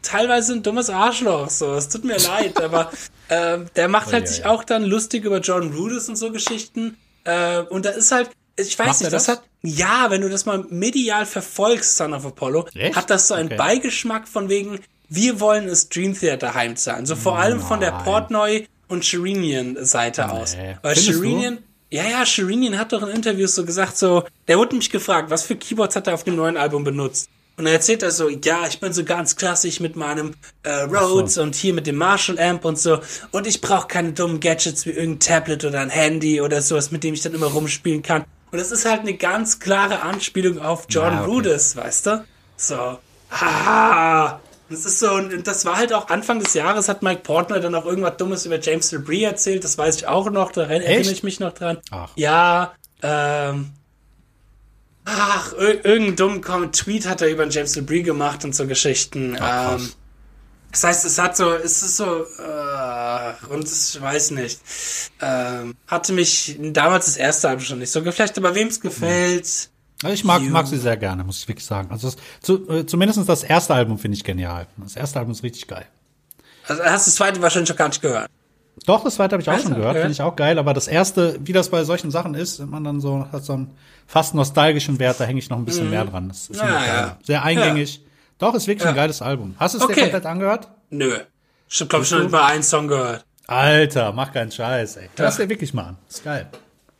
teilweise ein dummes Arschloch. So, es tut mir leid, aber ähm, der macht halt
ja,
sich
ja.
auch dann lustig über John Rudess und so Geschichten. Äh, und da ist halt, ich weiß
Macht
nicht, das?
das?
hat, ja, wenn du das mal medial verfolgst, Son of Apollo,
Echt?
hat das so einen
Okay.
Beigeschmack von wegen, wir wollen es Dream Theater heimzahlen. So vor allem von der. Portnoy und Sherinian Seite aus. Weil
Findest?
Sherinian, ja, ja, Sherinian hat doch in Interviews so gesagt, so, der wurde mich gefragt, was für Keyboards hat er auf dem neuen Album benutzt? Und er erzählt er so, ja, ich bin so ganz klassisch mit meinem äh, Rhodes und hier mit dem Marshall Amp und so. Und ich brauche keine dummen Gadgets wie irgendein Tablet oder ein Handy oder sowas, mit dem ich dann immer rumspielen kann. Und das ist halt eine ganz klare Anspielung auf John
Ja, okay.
Rudess, weißt du? So. Ah, das ist so, und das war halt auch Anfang des Jahres, hat Mike Portner dann auch irgendwas Dummes über James LeBrie erzählt, das weiß ich auch noch, da erinnere ich mich noch dran.
Ach.
Ja, ähm, ach, ir irgendeinen dummen Tweet hat er über James LeBrie gemacht und so Geschichten.
Ach,
ähm, das heißt, es hat so, es ist so, äh, und ich weiß nicht, ähm, hatte mich damals das erste Album schon nicht so geflecht, aber wem es gefällt,
Also ich mag,
You.
mag sie sehr gerne, muss ich wirklich sagen. Also das, zu, äh, zumindest das erste Album finde ich genial. Das erste Album ist richtig geil.
also hast du das zweite wahrscheinlich schon gar nicht gehört.
Doch, das zweite habe ich auch schon gehört, finde ich auch geil. Aber das erste, wie das bei solchen Sachen ist, wenn man dann so hat so einen fast nostalgischen Wert, da hänge ich noch ein bisschen mehr dran. Das ist
Mhm. Ja, ja.
Sehr eingängig. Doch, ist wirklich ein
Ja.
geiles Album. Hast du es
Okay.
dir komplett angehört?
Nö. Ich habe, glaube ich, schon über einen Song gehört.
Alter, mach keinen Scheiß, ey.
Ja.
dir wirklich mal an. Ist geil.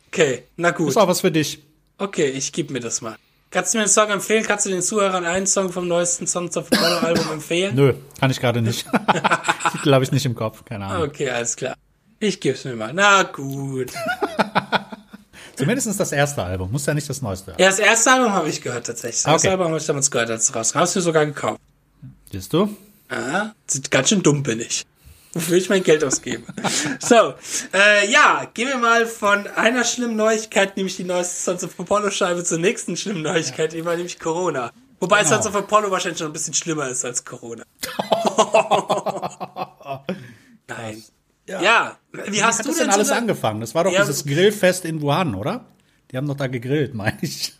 Okay, na gut.
Ist auch was für dich.
Okay, ich geb mir das mal. Kannst du mir einen Song empfehlen? Kannst du den Zuhörern einen Song vom neuesten Sons of Apollo Album empfehlen?
Nö, kann ich gerade nicht. Titel habe ich nicht im Kopf, keine Ahnung.
Okay, alles klar. Ich geb's mir mal. Na gut.
Zumindest das erste Album, muss ja nicht das neueste.
Ja, das erste Album habe ich gehört tatsächlich. Das erste
Okay.
Album habe ich damals gehört, als es rauskam. Hast du sogar gekauft.
Siehst du?
Ah, ganz schön dumm bin ich. Wofür ich mein Geld ausgebe. so, äh, ja, gehen wir mal von einer schlimmen Neuigkeit, nämlich die neueste Sons of Apollo Scheibe, zur nächsten schlimmen Neuigkeit, immer nämlich Corona. Wobei
Genau.
Sons of Apollo wahrscheinlich schon ein bisschen schlimmer ist als Corona. Nein. Ja, wie hast
Hat
du
das
denn
denn alles
so
angefangen? Das war doch
Ja,
dieses Grillfest in Wuhan, oder? Die haben doch da gegrillt, meine ich.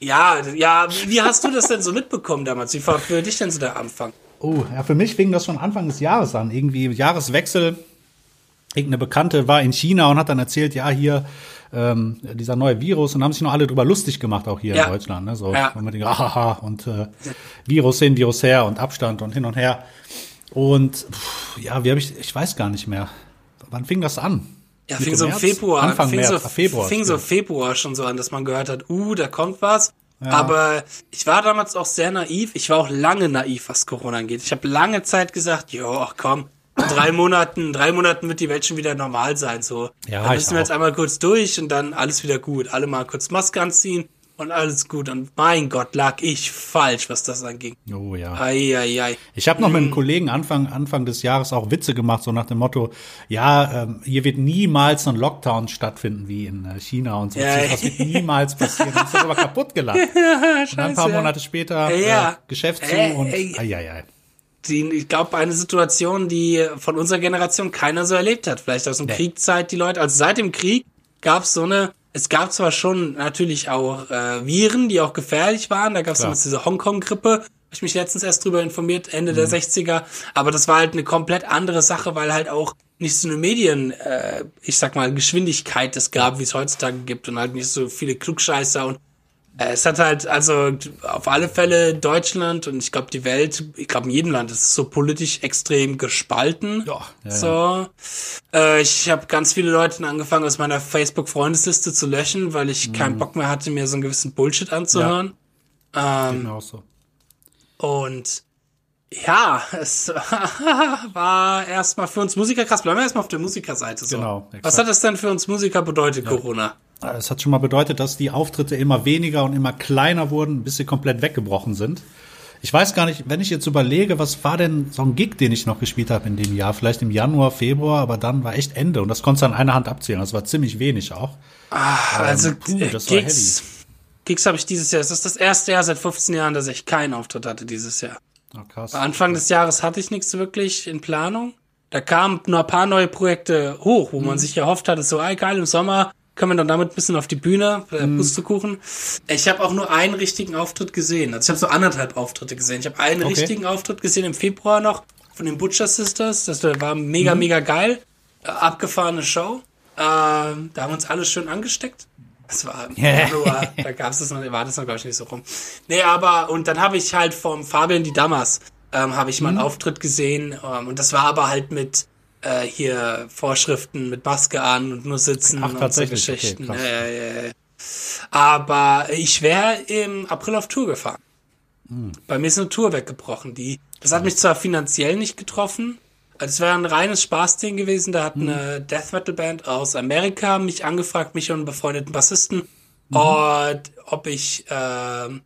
Ja, ja, wie, wie hast du das denn so mitbekommen damals? Wie war für dich denn so der Anfang?
Oh, ja, für mich fing das schon Anfang des Jahres an. Irgendwie Jahreswechsel. Irgendeine Bekannte war in China und hat dann erzählt, ja, hier ähm, dieser neue Virus und haben sich noch alle drüber lustig gemacht, auch hier
Ja.
in Deutschland. Ne? So,
Ja.
man denkt, haha, und äh, Virus hin, Virus her und Abstand und hin und her. Und pff, ja, wie habe ich, ich weiß gar nicht mehr. Wann fing das an?
Ja,
Mitte
fing so im? Februar
Anfang
fing
März,
so,
ah, Februar.
fing so. Februar schon so an, dass man gehört hat, uh, da kommt was. Aber ich war damals auch sehr naiv. Ich war auch lange naiv, was Corona angeht. Ich habe lange Zeit gesagt, jo, ach komm, in drei Monaten, in drei Monaten wird die Welt schon wieder normal sein. So,
Ja,
dann müssen wir jetzt
auch.
einmal kurz durch und dann alles wieder gut. Alle mal kurz Maske anziehen und alles gut. Und mein Gott, lag ich falsch, was das anging.
Oh ja.
Ei, ei, ei.
Ich habe noch mit einem Kollegen Anfang, Anfang des Jahres auch Witze gemacht, so nach dem Motto, ja, ähm, hier wird niemals so ein Lockdown stattfinden wie in äh, China und so.
Ja.
Das wird niemals passieren. Das ist aber kaputt gelacht. Und dann ein paar
ja.
Monate später
Ja.
äh, Geschäft zu
Ey,
und
ey.
ai, ai, ai.
die, ich glaube, eine Situation, die von unserer Generation keiner so erlebt hat. Vielleicht aus dem
Nee.
Kriegszeit die Leute. Also seit dem Krieg gab es so eine. Es gab zwar schon natürlich auch äh, Viren, die auch gefährlich waren. Da gab es damals diese Hongkong-Grippe. Habe ich mich letztens erst drüber informiert, Ende
Mhm.
der 60er. Aber das war halt eine komplett andere Sache, weil halt auch nicht so eine Medien, äh, ich sag mal, Geschwindigkeit es gab, wie es heutzutage gibt und halt nicht so viele Klugscheißer und Es hat halt, also auf alle Fälle Deutschland und ich glaube die Welt, ich glaube in jedem Land ist es so politisch extrem gespalten.
Ja, ja,
so. Äh, ich habe ganz viele Leute angefangen, aus meiner Facebook-Freundesliste zu löschen, weil ich
Mhm.
keinen Bock mehr hatte, mir so einen gewissen Bullshit anzuhören. Ähm,
Genau so.
und ja, es war erstmal für uns Musiker krass. Bleiben wir erstmal auf der Musikerseite. So.
Genau,
Was
exakt.
hat es denn für uns Musiker bedeutet, Corona?
Es hat schon mal bedeutet, dass die Auftritte immer weniger und immer kleiner wurden, bis sie komplett weggebrochen sind. Ich weiß gar nicht, wenn ich jetzt überlege, was war denn so ein Gig, den ich noch gespielt habe in dem Jahr? Vielleicht im Januar, Februar, aber dann war echt Ende und das konntest du an einer Hand abzählen. Das war ziemlich wenig auch.
Also
puh,
äh,
das
Gigs, Gigs habe ich dieses Jahr. Das ist das erste Jahr seit 15 Jahren, dass ich keinen Auftritt hatte dieses Jahr.
Oh, krass.
Anfang des Jahres hatte ich nichts wirklich in Planung. Da kamen nur ein paar neue Projekte hoch, wo
Mhm.
man sich erhofft hatte, so, ey, geil, im Sommer können wir dann damit ein bisschen auf die Bühne, äh,
Mhm.
Pustekuchen. Ich habe auch nur einen richtigen Auftritt gesehen. Also ich habe so anderthalb Auftritte gesehen. Ich habe einen
Okay.
richtigen Auftritt gesehen im Februar noch von den Butcher Sisters. Das war mega,
Mhm.
mega geil. Äh, abgefahrene Show. Ähm, da haben uns alle schön angesteckt. Das war im Januar, da gab es das noch, war das noch, glaube ich, nicht so rum. Nee, aber, und dann habe ich halt vom Fabian die Damas, ähm, habe ich mal einen Auftritt gesehen, ähm, und das war aber halt mit, äh, hier Vorschriften mit Maske an und nur sitzen
Ach,
und so
tatsächlich, okay,
Geschichten.
krass.
äh, äh, aber ich wäre im April auf Tour gefahren.
Hm.
Bei mir ist eine Tour weggebrochen. Die, das hat mich zwar finanziell nicht getroffen, also es wäre ein reines Spaßding gewesen. Da hat
Hm.
eine Death Metal Band aus Amerika mich angefragt, mich und einen befreundeten Bassisten,
Mhm.
und ob ich ähm,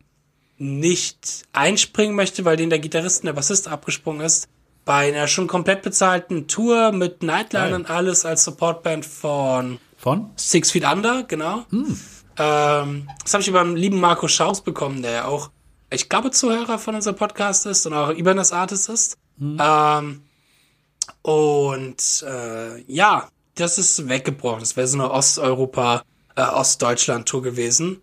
nicht einspringen möchte, weil den der Gitarrist und der Bassist abgesprungen ist. Bei einer schon komplett bezahlten Tour mit Nightline und alles als Supportband von
Von?
Six Feet Under, genau.
Hm.
Ähm, das habe ich über den lieben Marco Schaus bekommen, der ja auch, ich glaube, Zuhörer von unserem Podcast ist und auch Ibanez Artist ist.
Hm.
Ähm, und äh, ja, das ist weggebrochen. Das wäre so eine Osteuropa, äh, Ostdeutschland-Tour gewesen.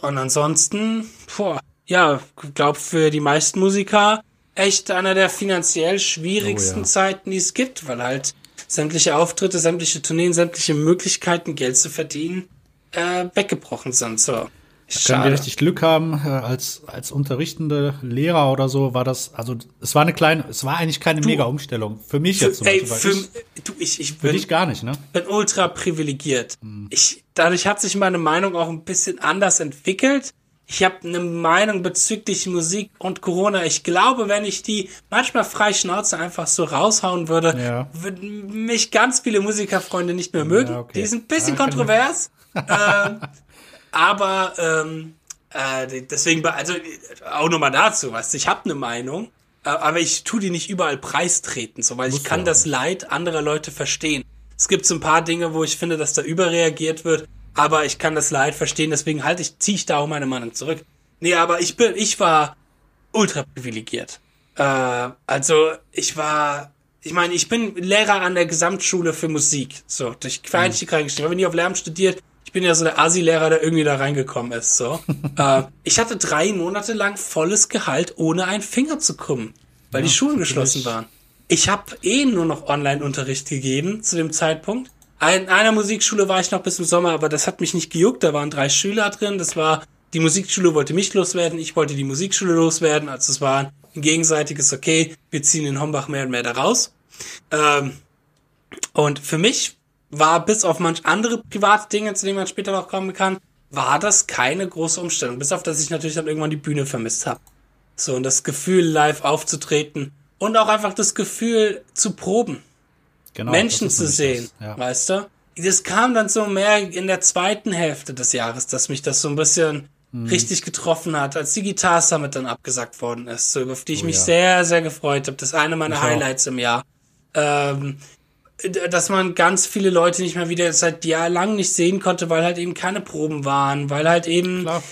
Und ansonsten, boah, ja, glaub für die meisten Musiker echt einer der finanziell schwierigsten
Oh ja.
Zeiten, die es gibt, weil halt sämtliche Auftritte, sämtliche Tourneen, sämtliche Möglichkeiten, Geld zu verdienen, äh, weggebrochen sind. So.
Wenn wir
Schade.
richtig Glück haben, äh, als, als unterrichtende Lehrer oder so, war das, also es war eine kleine, es war eigentlich keine mega Umstellung. Für mich jetzt zum
Ey,
Beispiel.
für,
ich,
du, ich, ich
für
bin,
dich gar nicht, ne?
bin ultra privilegiert.
Hm.
Ich, dadurch hat sich meine Meinung auch ein bisschen anders entwickelt. Ich habe eine Meinung bezüglich Musik und Corona. Ich glaube, wenn ich die manchmal frei Schnauze einfach so raushauen würde,
Ja.
würden mich ganz viele Musikerfreunde nicht mehr mögen.
okay.
Die sind ein bisschen
Ja,
kontrovers. ähm, aber ähm, äh, deswegen, also auch nochmal dazu, was ich habe eine Meinung, äh, aber ich tu die nicht überall preistreten, so weil ich
Musst du
kann das Leid anderer Leute verstehen. Es gibt so ein paar Dinge, wo ich finde, dass da überreagiert wird, aber ich kann das Leid verstehen, deswegen halte ich, ziehe ich da auch meine Meinung zurück. Nee, aber ich bin, ich war ultra privilegiert. Äh, also ich war, ich meine, ich bin Lehrer an der Gesamtschule für Musik. So, durch Quereinstieg reingestiegen. Ich habe nie auf Lehramt studiert. Ich bin ja so der Asi-Lehrer, der irgendwie da reingekommen ist. So, äh, ich hatte drei Monate lang volles Gehalt, ohne einen Finger zu krümmen, weil die Schulen geschlossen waren. Ich habe eh nur noch Online-Unterricht gegeben zu dem Zeitpunkt. In einer Musikschule war ich noch bis im Sommer, aber das hat mich nicht gejuckt. Da waren drei Schüler drin. Das war die Musikschule wollte mich loswerden, ich wollte die Musikschule loswerden. Also es war ein gegenseitiges Okay. Wir ziehen in Hombach mehr und mehr da raus. Ähm, und für mich war bis auf manch andere private Dinge, zu denen man später noch kommen kann, war das keine große Umstellung. Bis auf, dass ich natürlich dann irgendwann die Bühne vermisst habe. So, und das Gefühl, live aufzutreten und auch einfach das Gefühl zu proben.
Genau,
Menschen zu sehen,
ja.
weißt du? Das kam dann so mehr in der zweiten Hälfte des Jahres, dass mich das so ein bisschen
Mhm.
richtig getroffen hat, als die Guitar Summit dann abgesagt worden ist, so, auf die ich
Oh
mich
ja.
sehr, sehr gefreut habe. Das ist eine meiner
Ich auch.
Highlights im Jahr. Ähm, dass man ganz viele Leute nicht mehr wieder seit Jahren nicht sehen konnte, weil halt eben keine Proben waren, weil halt eben
Klar.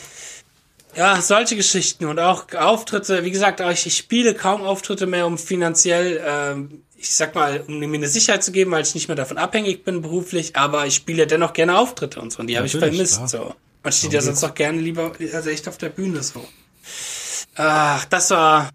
Ja, solche Geschichten und auch Auftritte, wie gesagt, ich, ich spiele kaum Auftritte mehr, um finanziell, ähm, ich sag mal, um mir eine Sicherheit zu geben, weil ich nicht mehr davon abhängig bin beruflich, aber ich spiele dennoch gerne Auftritte und so und die habe ich vermisst.
klar.
So. Man steht ja sonst auch gerne lieber, also echt auf der Bühne so. Ach, das war,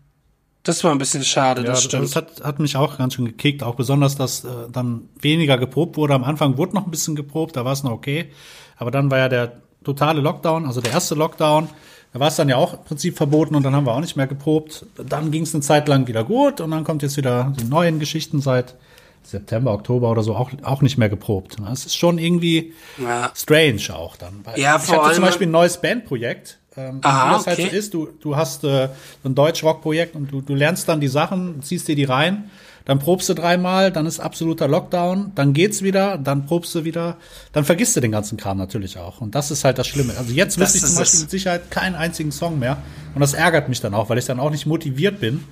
das war ein bisschen schade,
Ja,
das
das,
stimmt.
das hat, hat mich auch ganz schön gekickt, auch besonders, dass äh, dann weniger geprobt wurde. Am Anfang wurde noch ein bisschen geprobt, da war es noch okay. Aber dann war ja der totale Lockdown, also der erste Lockdown. Da war es dann ja auch im Prinzip verboten und dann haben wir auch nicht mehr geprobt. Dann ging es eine Zeit lang wieder gut und dann kommt jetzt wieder die neuen Geschichten seit September, Oktober oder so auch, auch nicht mehr geprobt. Das ist schon irgendwie
ja.
strange auch dann.
Ja,
ich hatte zum Beispiel ein neues Bandprojekt. Ähm,
Aha,
das halt
okay.
so ist, du, du hast äh, ein Deutsch-Rock-Projekt und du, du lernst dann die Sachen, ziehst dir die rein, dann probst du dreimal, dann ist absoluter Lockdown, dann geht's wieder, dann probst du wieder, dann vergisst du den ganzen Kram natürlich auch. Und das ist halt das Schlimme. Also jetzt wüsste ich zum Beispiel
es.
mit Sicherheit keinen einzigen Song mehr. Und das ärgert mich dann auch, weil ich dann auch nicht motiviert bin.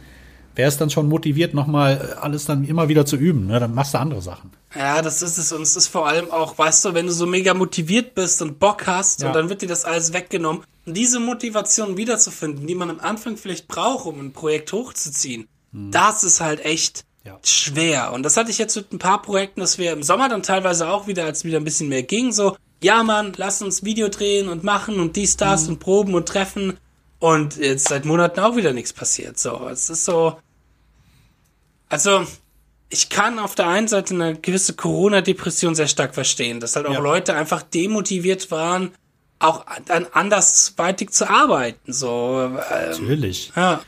Wer ist dann schon motiviert, nochmal alles dann immer wieder zu üben? Ne? Dann machst du andere Sachen.
Ja, das ist es. Und es ist vor allem auch, weißt du, wenn du so mega motiviert bist und Bock hast
Ja.
und dann wird dir das alles weggenommen. Und diese Motivation wiederzufinden, die man am Anfang vielleicht braucht, um ein Projekt hochzuziehen, das ist halt echt
Hm. Ja.
schwer. Und das hatte ich jetzt mit ein paar Projekten, dass wir im Sommer dann teilweise auch wieder, als wieder ein bisschen mehr ging, so, ja Mann, lass uns Video drehen und machen und dies, das
Hm.
und proben und treffen. Und jetzt seit Monaten auch wieder nichts passiert. So, es ist so, also, ich kann auf der einen Seite eine gewisse Corona-Depression sehr stark verstehen, dass halt auch
Ja.
Leute einfach demotiviert waren, auch dann andersweitig zu arbeiten. So, ähm,
Natürlich.
ja.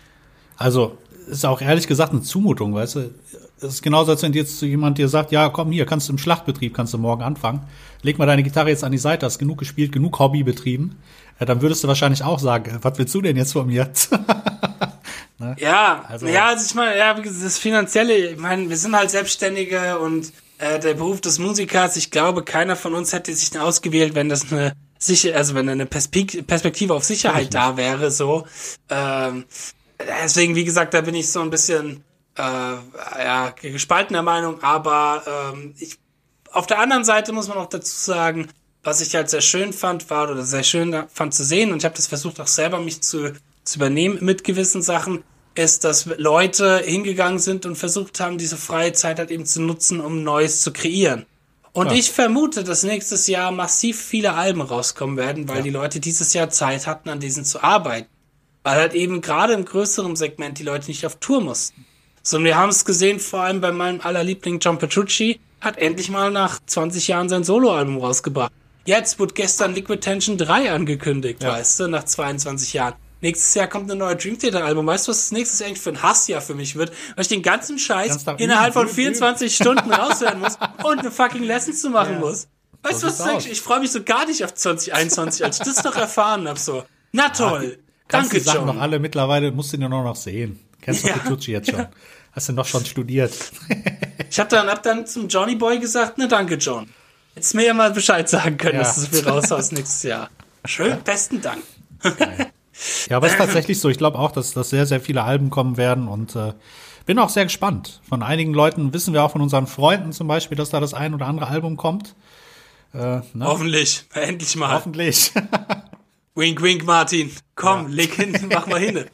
Also, ist auch ehrlich gesagt eine Zumutung, weißt du? Es ist genauso, als wenn jetzt jemand dir sagt, ja, komm hier, kannst du im Schlachtbetrieb, kannst du morgen anfangen. Leg mal deine Gitarre jetzt an die Seite, hast genug gespielt, genug Hobby betrieben. Ja, dann würdest du wahrscheinlich auch sagen, äh, was willst du denn jetzt von mir?
Ja,
Also-
ja, also ich meine, ja, das Finanzielle, ich meine, wir sind halt Selbstständige und äh, der Beruf des Musikers, ich glaube, keiner von uns hätte sich ausgewählt, wenn das eine sicher, also wenn eine Perspek Perspektive auf Sicherheit da wäre, so. Ähm, deswegen, wie gesagt, da bin ich so ein bisschen äh, ja, gespaltener Meinung, aber ähm, ich, auf der anderen Seite muss man auch dazu sagen, was ich halt sehr schön fand, war oder sehr schön fand zu sehen, und ich habe das versucht auch selber mich zu, zu übernehmen mit gewissen Sachen, ist, dass Leute hingegangen sind und versucht haben, diese freie Zeit halt eben zu nutzen, um Neues zu kreieren. Und
Ja.
ich vermute, dass nächstes Jahr massiv viele Alben rauskommen werden, weil
Ja.
die Leute dieses Jahr Zeit hatten, an diesen zu arbeiten. Weil halt eben gerade im größeren Segment die Leute nicht auf Tour mussten. So, und wir haben es gesehen, vor allem bei meinem allerliebling John Petrucci, hat endlich mal nach 20 Jahren sein Soloalbum rausgebracht. Jetzt wurde gestern Liquid Tension 3 angekündigt,
Ja.
weißt du, nach 22 Jahren. Nächstes Jahr kommt ein neues Dream Theater Album. Weißt du, was das nächstes Jahr eigentlich für ein Hassjahr für mich wird? Weil ich den ganzen Scheiß innerhalb von
üben,
24 Stunden raushören muss und eine fucking Lesson zu machen
Ja.
muss. Weißt du, was das eigentlich? Ich freue mich so gar nicht auf 2021, als ich das noch erfahren habe. So, na toll.
Kannst
Danke,
die Sachen
John.
noch alle mittlerweile, musst du nur noch sehen. Kennst du
Ja.
Petrucci jetzt schon. Hast du noch schon studiert.
Ich hab dann, hab dann zum Johnny Boy gesagt, na danke, John. Hättest mir ja mal Bescheid sagen können,
Ja.
dass du viel raushaust nächstes Jahr. Schön, besten Dank.
Ja, aber es ist tatsächlich so. Ich glaube auch, dass, dass sehr, sehr viele Alben kommen werden und äh, bin auch sehr gespannt. Von einigen Leuten wissen wir auch von unseren Freunden zum Beispiel, dass da das ein oder andere Album kommt. Äh, ne?
Hoffentlich, endlich mal.
Hoffentlich.
Wink, wink, Martin. Komm, leg hin, mach mal hin.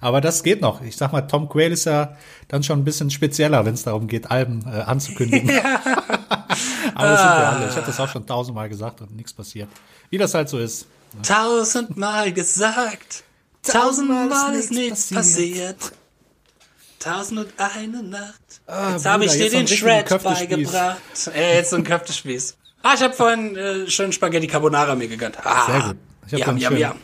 Aber das geht noch. Ich sag mal, Tom Quayle ist ja dann schon ein bisschen spezieller, wenn es darum geht, Alben äh, anzukündigen. aber das sind wir alle. Ich habe das auch schon tausendmal gesagt und nichts passiert. Wie das halt so ist.
Tausendmal gesagt, tausendmal ist nichts passiert. Tausend und eine Nacht.
Ah,
jetzt habe ich dir den Shred beigebracht. Äh, jetzt so ein Köftespieß. Ah, ich habe vorhin äh, schön Spaghetti Carbonara mir gegönnt. Ah,
Sehr gut. Ich habe dann
yum,
schön,
yum.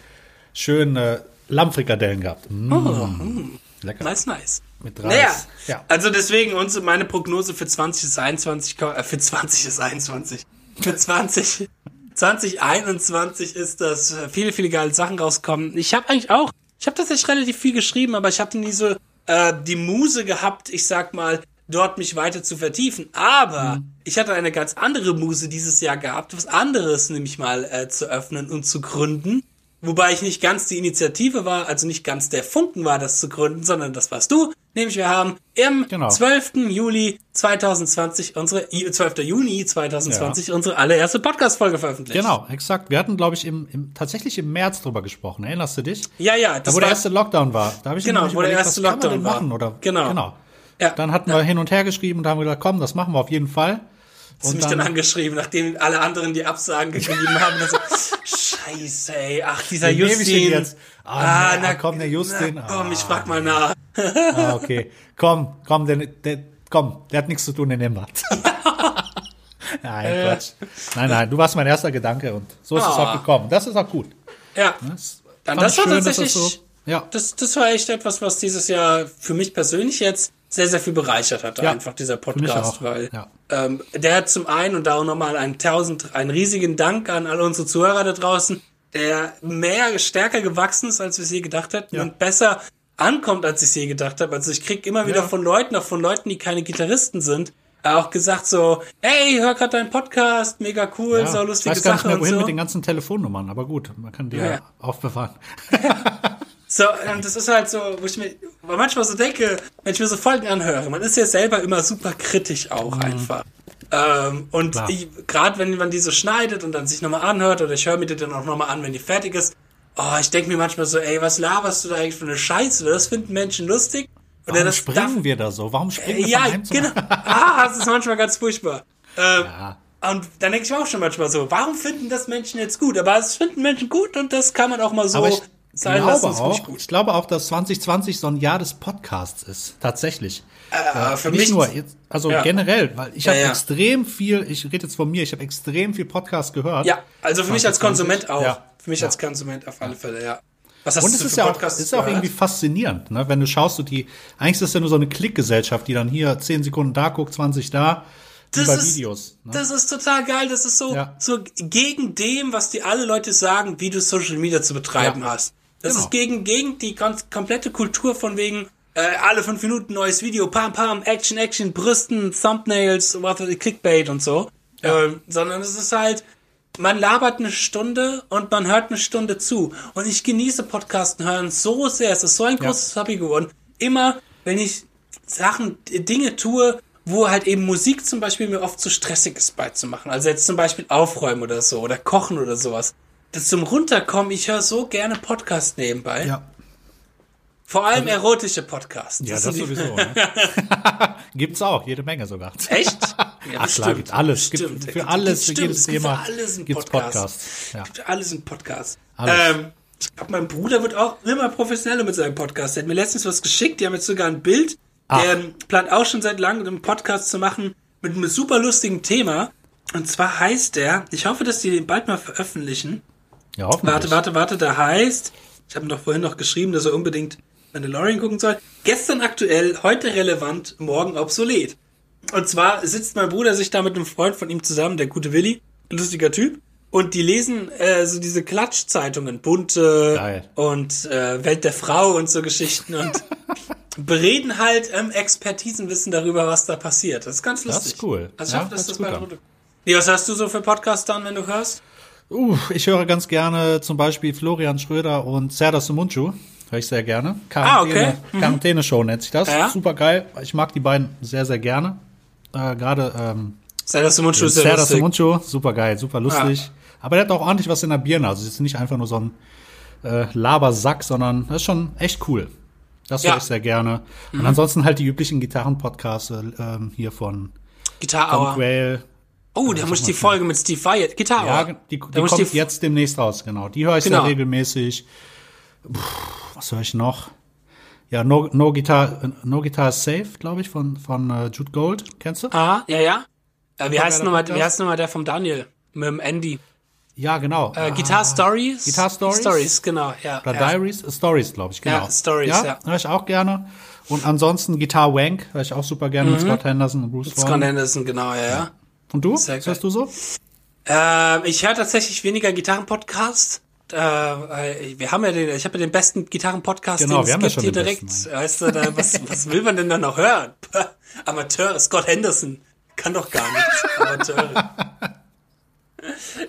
schön äh, Lammfrikadellen gehabt. Mm, lecker.
Nice, nice.
Mit Reis.
Naja,
Ja.
also deswegen uns meine Prognose für 20 ist 21, ko- äh, für 20 ist 21. Für 20 2021 ist das äh, viele, viele geile Sachen rauskommen. Ich habe eigentlich auch, ich habe tatsächlich relativ viel geschrieben, aber ich hatte nie so äh, die Muse gehabt, ich sag mal, dort mich weiter zu vertiefen. Aber mhm. ich hatte eine ganz andere Muse dieses Jahr gehabt, was anderes nämlich mal äh, zu öffnen und zu gründen. Wobei ich nicht ganz die Initiative war, also nicht ganz der Funken war, das zu gründen, sondern das warst du. Nämlich wir haben im genau. 12. Juli 2020 unsere, 12. Juni 2020 ja. unsere allererste Podcast-Folge veröffentlicht.
Genau, exakt. Wir hatten, glaube ich, im, im, tatsächlich im März drüber gesprochen. Erinnerst du dich?
Ja, ja.
Das da, wo der erste Lockdown war. Da habe ich
genau, wo
überlegt,
der erste
was
Lockdown
kann man denn machen? Oder,
genau.
genau. Ja. Dann hatten wir hin und her geschrieben und haben gesagt, komm, das machen wir auf jeden Fall.
Hast du mich dann, dann angeschrieben, nachdem alle anderen die Absagen gegeben haben. So, Scheiße, ey. Ach, dieser
Den
Justin.
Jetzt. Ah, ah na, komm, der Justin.
Na, komm,
ah,
ich frag mal nach.
ah, okay. Komm, komm, der, der, komm, der hat nichts zu tun, den nehmen wir. nein, äh. Quatsch. Nein, nein, du warst mein erster Gedanke und so ist oh. es auch gekommen. Das ist auch gut.
Ja. Das, dann das war schön, tatsächlich, das, so, ja. das, das war echt etwas, was dieses Jahr für mich persönlich jetzt sehr, sehr viel bereichert hat, ja, einfach dieser Podcast, weil ja. ähm, der hat zum einen und da auch nochmal einen tausend, einen riesigen Dank an alle unsere Zuhörer da draußen, der mehr, stärker gewachsen ist, als wir es je gedacht hätten ja. und besser ankommt, als ich es je gedacht habe. Also ich krieg immer wieder von Leuten, auch von Leuten, die keine Gitarristen sind, auch gesagt so, hey, hör gerade deinen Podcast, mega cool, ja, so lustige
ich weiß gar
Sache
nicht mehr, wohin
so.
mit den ganzen Telefonnummern, aber gut, man kann die ja, ja aufbewahren.
So, und das ist halt so, wo ich mir manchmal so denke, wenn ich mir so Folgen anhöre, man ist ja selber immer super kritisch auch mhm. einfach. Ähm, und gerade wenn man die so schneidet und dann sich nochmal anhört, oder ich höre mir die dann auch nochmal an, wenn die fertig ist, oh, ich denke mir manchmal so, ey, was laberst du da eigentlich für eine Scheiße? Das finden Menschen lustig.
Oder Warum das springen darf, wir da so? Warum springen wir
äh, Ja, genau. ah, das ist manchmal ganz furchtbar. Ähm, ja. Und dann denke ich mir auch schon manchmal so, warum finden das Menschen jetzt gut? Aber es finden Menschen gut und das kann man auch mal so
sein glaube lassen. Auch, ich glaube auch, dass 2020 so ein Jahr des Podcasts ist. Tatsächlich.
Äh, für
nicht
mich
nur, jetzt, also ja. generell, weil ich ja, habe ja. extrem viel, ich rede jetzt von mir, ich habe extrem viel Podcast gehört.
Ja, also für mich als Konsument auch. Für mich als Konsument auf alle Fälle, ja.
Was hast und es ist ja auch, ist auch irgendwie faszinierend, ne? wenn du schaust, du die, eigentlich ist das ja nur so eine Klickgesellschaft, die dann hier 10 Sekunden da guckt, 20 da, das über ist, Videos.
Ne? Das ist total geil. Das ist so, ja. so gegen dem, was die alle Leute sagen, wie du Social Media zu betreiben ja. hast. Das genau. ist gegen, gegen die ganz komplette Kultur von wegen, äh, alle fünf Minuten neues Video, pam, pam, Action, Action, Brüsten, Thumbnails, was Clickbait und so. Ja. Ähm, sondern es ist halt, man labert eine Stunde und man hört eine Stunde zu. Und ich genieße Podcasten hören so sehr. Es ist so ein großes ja. Hobby geworden. Immer, wenn ich Sachen, Dinge tue, wo halt eben Musik zum Beispiel mir oft zu stressig ist beizumachen. Also jetzt zum Beispiel aufräumen oder so oder kochen oder sowas das zum Runterkommen, ich höre so gerne Podcasts nebenbei. Ja. Vor allem also, erotische Podcasts.
Ja, das, das sowieso. Ne? gibt's auch, jede Menge sogar.
Echt?
Ja, Ach klar, gibt alles. Gibt für gibt, alles, für jedes Thema
für alles ein
gibt's
Podcast.
Podcasts.
Ja. Gibt alles ein Podcast. Ähm, ich glaube, mein Bruder wird auch immer professioneller mit seinem Podcast. Er hat mir letztens was geschickt, die haben jetzt sogar ein Bild. Ach. Der plant auch schon seit langem einen Podcast zu machen mit einem super lustigen Thema. Und zwar heißt der, ich hoffe, dass die den bald mal veröffentlichen.
Ja.
Warte, warte, warte, da heißt, ich habe doch vorhin noch geschrieben, dass er unbedingt Mandalorian gucken soll. Gestern aktuell, heute relevant, morgen obsolet. Und zwar sitzt mein Bruder sich da mit einem Freund von ihm zusammen, der gute Willi, lustiger Typ, und die lesen äh, so diese Klatschzeitungen, bunte Geil. und äh, Welt der Frau und so Geschichten und bereden halt ähm, Expertisenwissen darüber, was da passiert. Das ist ganz lustig.
Das ist cool.
Also ich ja, hoffe, dass das bei Nee, was hast du so für Podcasts dann, wenn du hörst?
Uh, ich höre ganz gerne zum Beispiel Florian Schröder und Serdar Sumuncu. Höre ich sehr gerne.
Quarantäne, ah, okay.
Mhm. Quarantäne-Show nennt sich das. Ja. Super geil. Ich mag die beiden sehr, sehr gerne. Äh, Gerade ähm,
Serdar Sumuncu ist
Serdar Sumuncu, super geil, super lustig. Ja. Aber der hat auch ordentlich was in der Birne. Also es ist nicht einfach nur so ein äh, Labersack, sondern das ist schon echt cool. Das höre ich sehr gerne. Mhm. Und ansonsten halt die üblichen Gitarren-Podcasts äh, ähm, hier von
Gitarre. Tom
Quayle,
Oh, da muss ich die Folge mit Steve Vai, Gitarre. Ja,
die, die kommt die jetzt demnächst raus, genau. Die höre ich genau. sehr regelmäßig. Puh, was höre ich noch? Ja, No, no Guitar, No Guitar Safe, glaube ich, von, von uh, Jude Gold. Kennst du?
Ah, ja, ja. Äh, wie, heißt nochmal, wie heißt nochmal der vom Daniel? Mit dem Andy.
Ja, genau.
Äh, Guitar ah, Stories?
Guitar Stories?
Stories, genau, ja.
Oder
ja.
Diaries? Stories, glaube ich, genau.
Ja, Stories, ja. ja.
Höre ich auch gerne. Und ansonsten Guitar Wank höre ich auch super gerne mhm. mit Scott Henderson und Bruce
Scott Henderson, genau, ja, ja.
Und du? Was hörst du so?
Äh, ich höre tatsächlich weniger Gitarrenpodcasts. Äh, wir haben ja den, ich habe ja den besten Gitarrenpodcast,
Genau,
den
wir
es
haben ja
gibt
schon
hier direkt.
besten,
weißt du, da, was, was will man denn da noch hören? Amateur, Scott Henderson. Kann doch gar nichts. Amateur.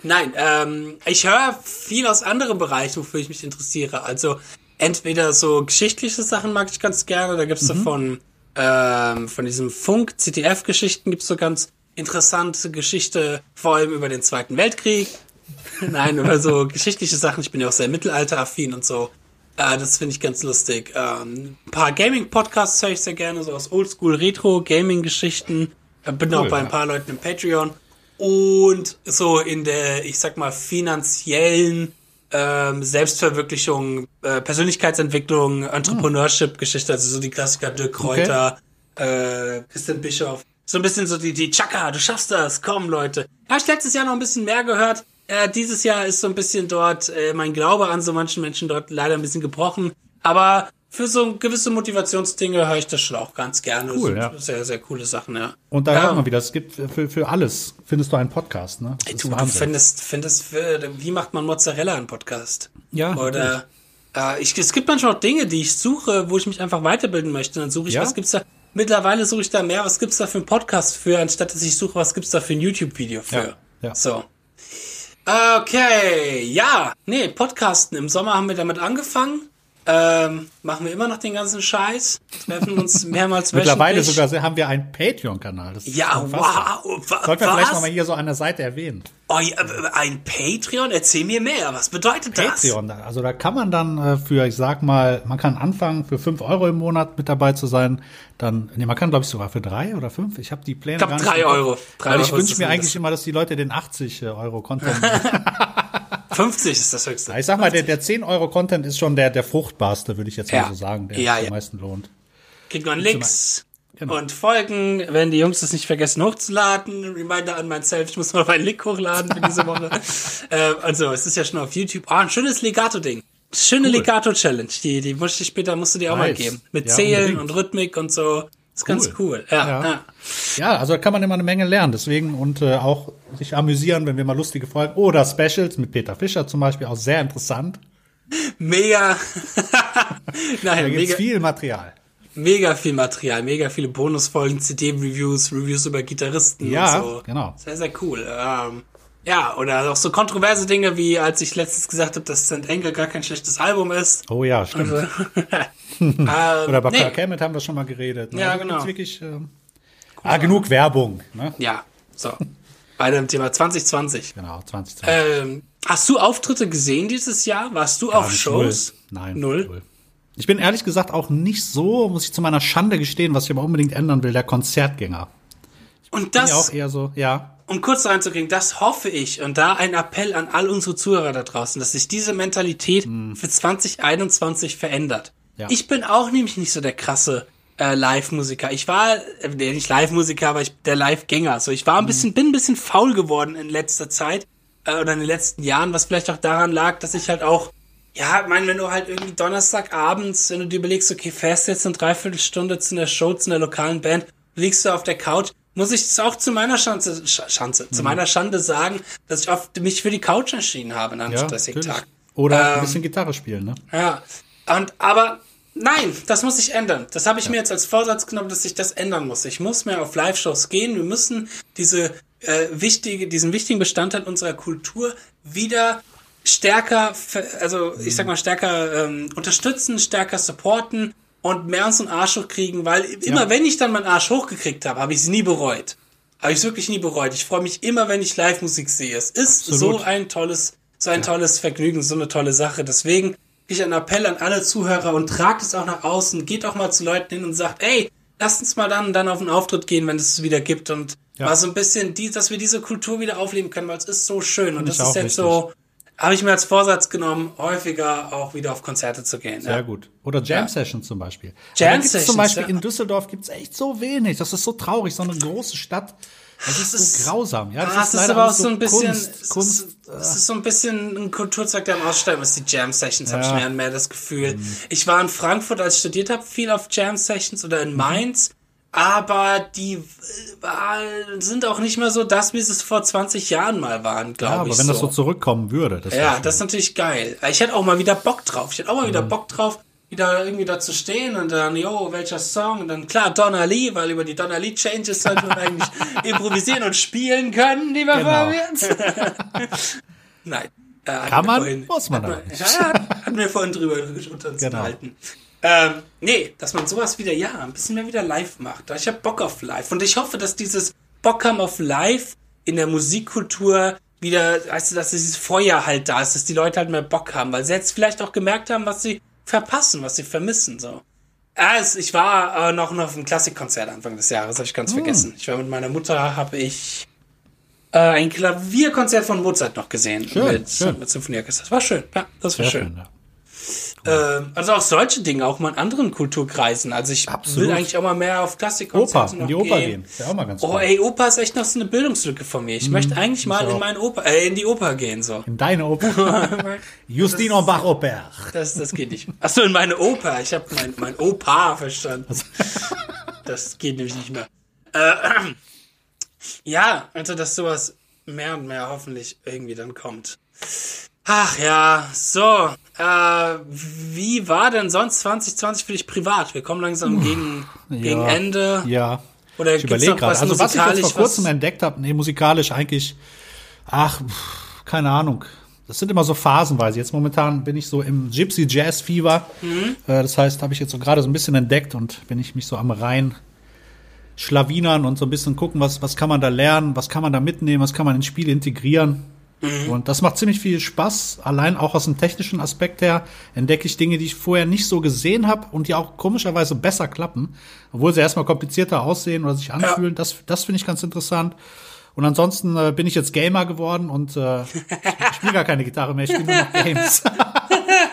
Nein, ähm, ich höre viel aus anderen Bereichen, wofür ich mich interessiere. Also entweder so geschichtliche Sachen mag ich ganz gerne. Da gibt's
Mhm.
so von ähm, von diesem Funk CTF-Geschichten gibt's so ganz interessante Geschichte, vor allem über den Zweiten Weltkrieg. Nein, über so geschichtliche Sachen. Ich bin ja auch sehr mittelalteraffin und so. Äh, das finde ich ganz lustig. Ähm, ein paar Gaming-Podcasts höre ich sehr gerne, so aus Oldschool Retro Gaming-Geschichten. Äh, bin auch
Cool,
bei ein paar Leuten im Patreon. Und so in der, ich sag mal, finanziellen ähm, Selbstverwirklichung, äh, Persönlichkeitsentwicklung, Entrepreneurship-Geschichte, also so die Klassiker Dirk Kräuter, äh, Christian Bischoff. So ein bisschen so die, die Chaka, du schaffst das, komm Leute. Habe ich letztes Jahr noch ein bisschen mehr gehört. Äh, dieses Jahr ist so ein bisschen dort äh, mein Glaube an so manchen Menschen dort leider ein bisschen gebrochen. Aber für so gewisse Motivationsdinge höre ich das schon auch ganz gerne.
Cool,
so,
ja.
Sehr, sehr coole Sachen, ja.
Und da
Ja.
hört man wieder, es gibt für, für alles, findest du einen Podcast, ne? Ist
Du, du findest, findest, für- wie macht man Mozzarella einen Podcast?
Ja,
Oder äh, ich, es gibt manchmal auch Dinge, die ich suche, wo ich mich einfach weiterbilden möchte. Dann suche ich,
Ja?
was gibt's da? Mittlerweile suche ich da mehr, was gibt's da für einen Podcast für, anstatt dass ich suche, was gibt's da für ein YouTube-Video für.
Ja, ja.
So. Okay, ja, nee, Podcasten. Im Sommer haben wir damit angefangen. Ähm, machen wir immer noch den ganzen Scheiß. Treffen uns mehrmals
Mittlerweile
wöchentlich.
sogar haben wir einen Patreon-Kanal. Das
Ja, wow. Wa
Sollten wir vielleicht nochmal hier so an der Seite erwähnen.
Oh, ja, äh, ein Patreon? Erzähl mir mehr. Was bedeutet das?
Patreon, also da kann man dann äh, für, ich sag mal, man kann anfangen für 5 Euro im Monat mit dabei zu sein. Dann, nee, man kann glaube ich sogar für drei oder fünf. Ich habe die Pläne
Ich glaub,
gar nicht
drei
im Kopf.
Euro. Drei
Weil ich
Euro ist
wünsche
das
mir eigentlich
mindestens.
immer, dass die Leute den 80 Euro Content.
50 ist das höchste.
ich sag mal, der, der 10 Euro Content ist schon der, der fruchtbarste, würde ich jetzt mal so sagen, der
Ja,
am meisten lohnt.
Kriegt man Links
Genau.
und Folgen, wenn die Jungs das nicht vergessen hochzuladen. Reminder an myself, ich muss mal meinen Link hochladen für diese Woche. äh, also, es ist ja schon auf YouTube. Ah, ein schönes Legato-Ding. Schöne Legato-Challenge. Die, die muss ich später, musst du dir auch mal
Nice.
geben. Mit
Ja,
Zählen
unbedingt.
und Rhythmik und so. Ist ganz cool. Ja,
Ja.
ja.
Ja, also da kann man immer eine Menge lernen. Deswegen und äh, auch sich amüsieren, wenn wir mal lustige Folgen oder Specials mit Peter Fischer zum Beispiel auch sehr interessant.
Mega. Naja,
Da gibt's
mega,
viel Material.
mega viel Material, mega viele Bonusfolgen, CD-Reviews, Reviews über Gitarristen
Ja,
und so.
genau.
Sehr, sehr cool. Ähm, ja, oder auch so kontroverse Dinge, wie als ich letztens gesagt habe, dass St. Anger gar kein schlechtes Album ist.
Oh ja, stimmt.
ähm,
Oder bei
nee,
Hammett haben wir schon mal geredet. Ne?
Ja,
Also
genau.
Wirklich, ähm, ah, genug Werbung. Ne?
Ja, so. Bei dem Thema 2020.
Genau, 2020.
Ähm, hast du Auftritte gesehen dieses Jahr? Warst du auf
Gar nicht,
Shows?
Null. Nein.
Null?
Ich bin ehrlich gesagt auch nicht so, muss ich zu meiner Schande gestehen, was ich aber unbedingt ändern will, der Konzertgänger.
Und
Bin
das,
ja auch eher so, ja.
um kurz reinzukriegen, das hoffe ich und da ein Appell an all unsere Zuhörer da draußen, dass sich diese Mentalität für 2021 verändert.
Ja.
Ich bin auch nämlich nicht so der krasse äh, Live-Musiker. Ich war, äh, nicht Live-Musiker, aber ich der Live-Gänger. So, ich war ein bisschen, bin ein bisschen faul geworden in letzter Zeit äh, oder in den letzten Jahren, was vielleicht auch daran lag, dass ich halt auch ja, ich meine, wenn du halt irgendwie Donnerstagabends, wenn du dir überlegst, okay, fährst jetzt eine Dreiviertelstunde zu einer Show, zu einer lokalen Band, liegst du auf der Couch, muss ich es auch zu meiner Schanze, Sch- Schanze, zu meiner Schande sagen, dass ich oft mich für die Couch entschieden habe an einem
ja
stressigen. Tag.
Oder ein
Ähm,
bisschen Gitarre spielen, ne?
Ja. Und aber nein, das muss sich ändern. Das habe ich mir jetzt als Vorsatz genommen, dass sich das ändern muss. Ich muss mehr auf Live-Shows gehen. Wir müssen diese äh, wichtige, diesen wichtigen Bestandteil unserer Kultur wieder stärker, also ich sag mal stärker ähm, unterstützen, stärker supporten und mehr uns einen Arsch hochkriegen, weil immer wenn ich dann meinen Arsch hochgekriegt habe, habe ich es nie bereut. Habe ich es wirklich nie bereut. Ich freue mich immer, wenn ich Live-Musik sehe. Es ist
Absolut.
so ein tolles, so ein tolles Vergnügen, so eine tolle Sache. Deswegen ich einen Appell an alle Zuhörer und tragt es auch nach außen. Geht auch mal zu Leuten hin und sagt, ey, lasst uns mal dann, dann auf einen Auftritt gehen, wenn es wieder gibt und
Ja.
mal so ein bisschen, die, dass wir diese Kultur wieder aufleben können, weil es ist so schön und das ist jetzt
wichtig.
so, habe ich mir als Vorsatz genommen, häufiger auch wieder auf Konzerte zu gehen.
Sehr
ja.
gut. Oder Jam
Ja.
Sessions zum Beispiel.
Jam Sessions,
zum Beispiel
ja.
in Düsseldorf gibt's echt so wenig. Das ist so traurig, so eine große Stadt. Das ist
ist-
so grausam. Ja, das
Ah,
ist
es ist aber auch so ein bisschen,
Kunst,
es,
Kunst.
ist, es ist so ein bisschen ein Kulturzweig, der am Aussterben ist, die Jam Sessions, habe ich
Ja.
mehr und mehr das Gefühl. Ich war in Frankfurt, als ich studiert habe, viel auf Jam Sessions oder
Mhm.
in Mainz, aber die äh, sind auch nicht mehr so das, wie sie es vor 20 Jahren mal waren, glaube
Ja,
ich.
aber wenn das so zurückkommen würde, das
ja, das ist natürlich geil. Ich hätte auch mal wieder Bock drauf. Ich hätte auch mal wieder Bock drauf, wieder irgendwie da zu stehen und dann, jo, welcher Song? Und dann klar Donna Lee, weil über die Donna Lee Changes sollte man eigentlich improvisieren und spielen können, lieber
Genau.
Fabian. Nein. Äh,
Kann man,
vorhin-
muss man aber nicht.
Ja, hatten wir vorhin drüber
Genau.
unterhalten. Ähm, nee, dass man sowas wieder, ja, ein bisschen mehr wieder live macht. Ich habe Bock auf live. Und ich hoffe, dass dieses Bock haben auf live in der Musikkultur wieder, weißt du, dass dieses Feuer halt da ist, dass die Leute halt mehr Bock haben, weil sie jetzt vielleicht auch gemerkt haben, was sie verpassen, was sie vermissen, so. Es, ich war äh, noch, noch auf einem Klassikkonzert Anfang des Jahres, habe ich ganz vergessen. Ich war mit meiner Mutter, habe ich äh, ein Klavierkonzert von Mozart noch gesehen.
Schön,
mit,
schön.
mit Symphonieorchester. Das war schön, ja, das war
Sehr
schön.
schön, ja.
Ähm, also auch solche Dinge, auch mal in anderen Kulturkreisen. Also ich
Absolut.
will eigentlich auch mal mehr auf Klassikkonzerte
in
noch
die Oper
gehen.
gehen. Ja auch mal ganz
Oh,
cool.
ey, Oper ist echt noch so eine Bildungslücke von mir. Ich möchte eigentlich mal in meine Oper, äh, in die Oper gehen, so.
In deine Oper. Justino Bach Oper.
Das, das geht nicht. Ach so, in meine Oper. Ich habe mein, mein Opa verstanden. Das geht nämlich nicht mehr. Äh, ja, also dass sowas mehr und mehr hoffentlich irgendwie dann kommt. Ach ja, so. Äh, wie war denn sonst 2020 für dich privat? Wir kommen langsam gegen, gegen
Ja.
Ende.
Ja.
Oder
ich überlege gerade. Also was ich jetzt vor kurzem entdeckt habe, nee, musikalisch eigentlich, ach, keine Ahnung. Das sind immer so phasenweise. Jetzt momentan bin ich so im Gypsy Jazz Fever.
Mhm.
Äh, das heißt, habe ich jetzt so gerade so ein bisschen entdeckt und bin ich mich so am Rhein schlawinern und so ein bisschen gucken, was, was kann man da lernen, was kann man da mitnehmen, was kann man ins Spiel integrieren.
Mhm.
Und das macht ziemlich viel Spaß. Allein auch aus dem technischen Aspekt her entdecke ich Dinge, die ich vorher nicht so gesehen habe und die auch komischerweise besser klappen, obwohl sie erstmal komplizierter aussehen oder sich anfühlen. Das, das finde ich ganz interessant. Und ansonsten äh, bin ich jetzt Gamer geworden und äh, ich spiele gar keine Gitarre mehr, ich spiele nur noch Games.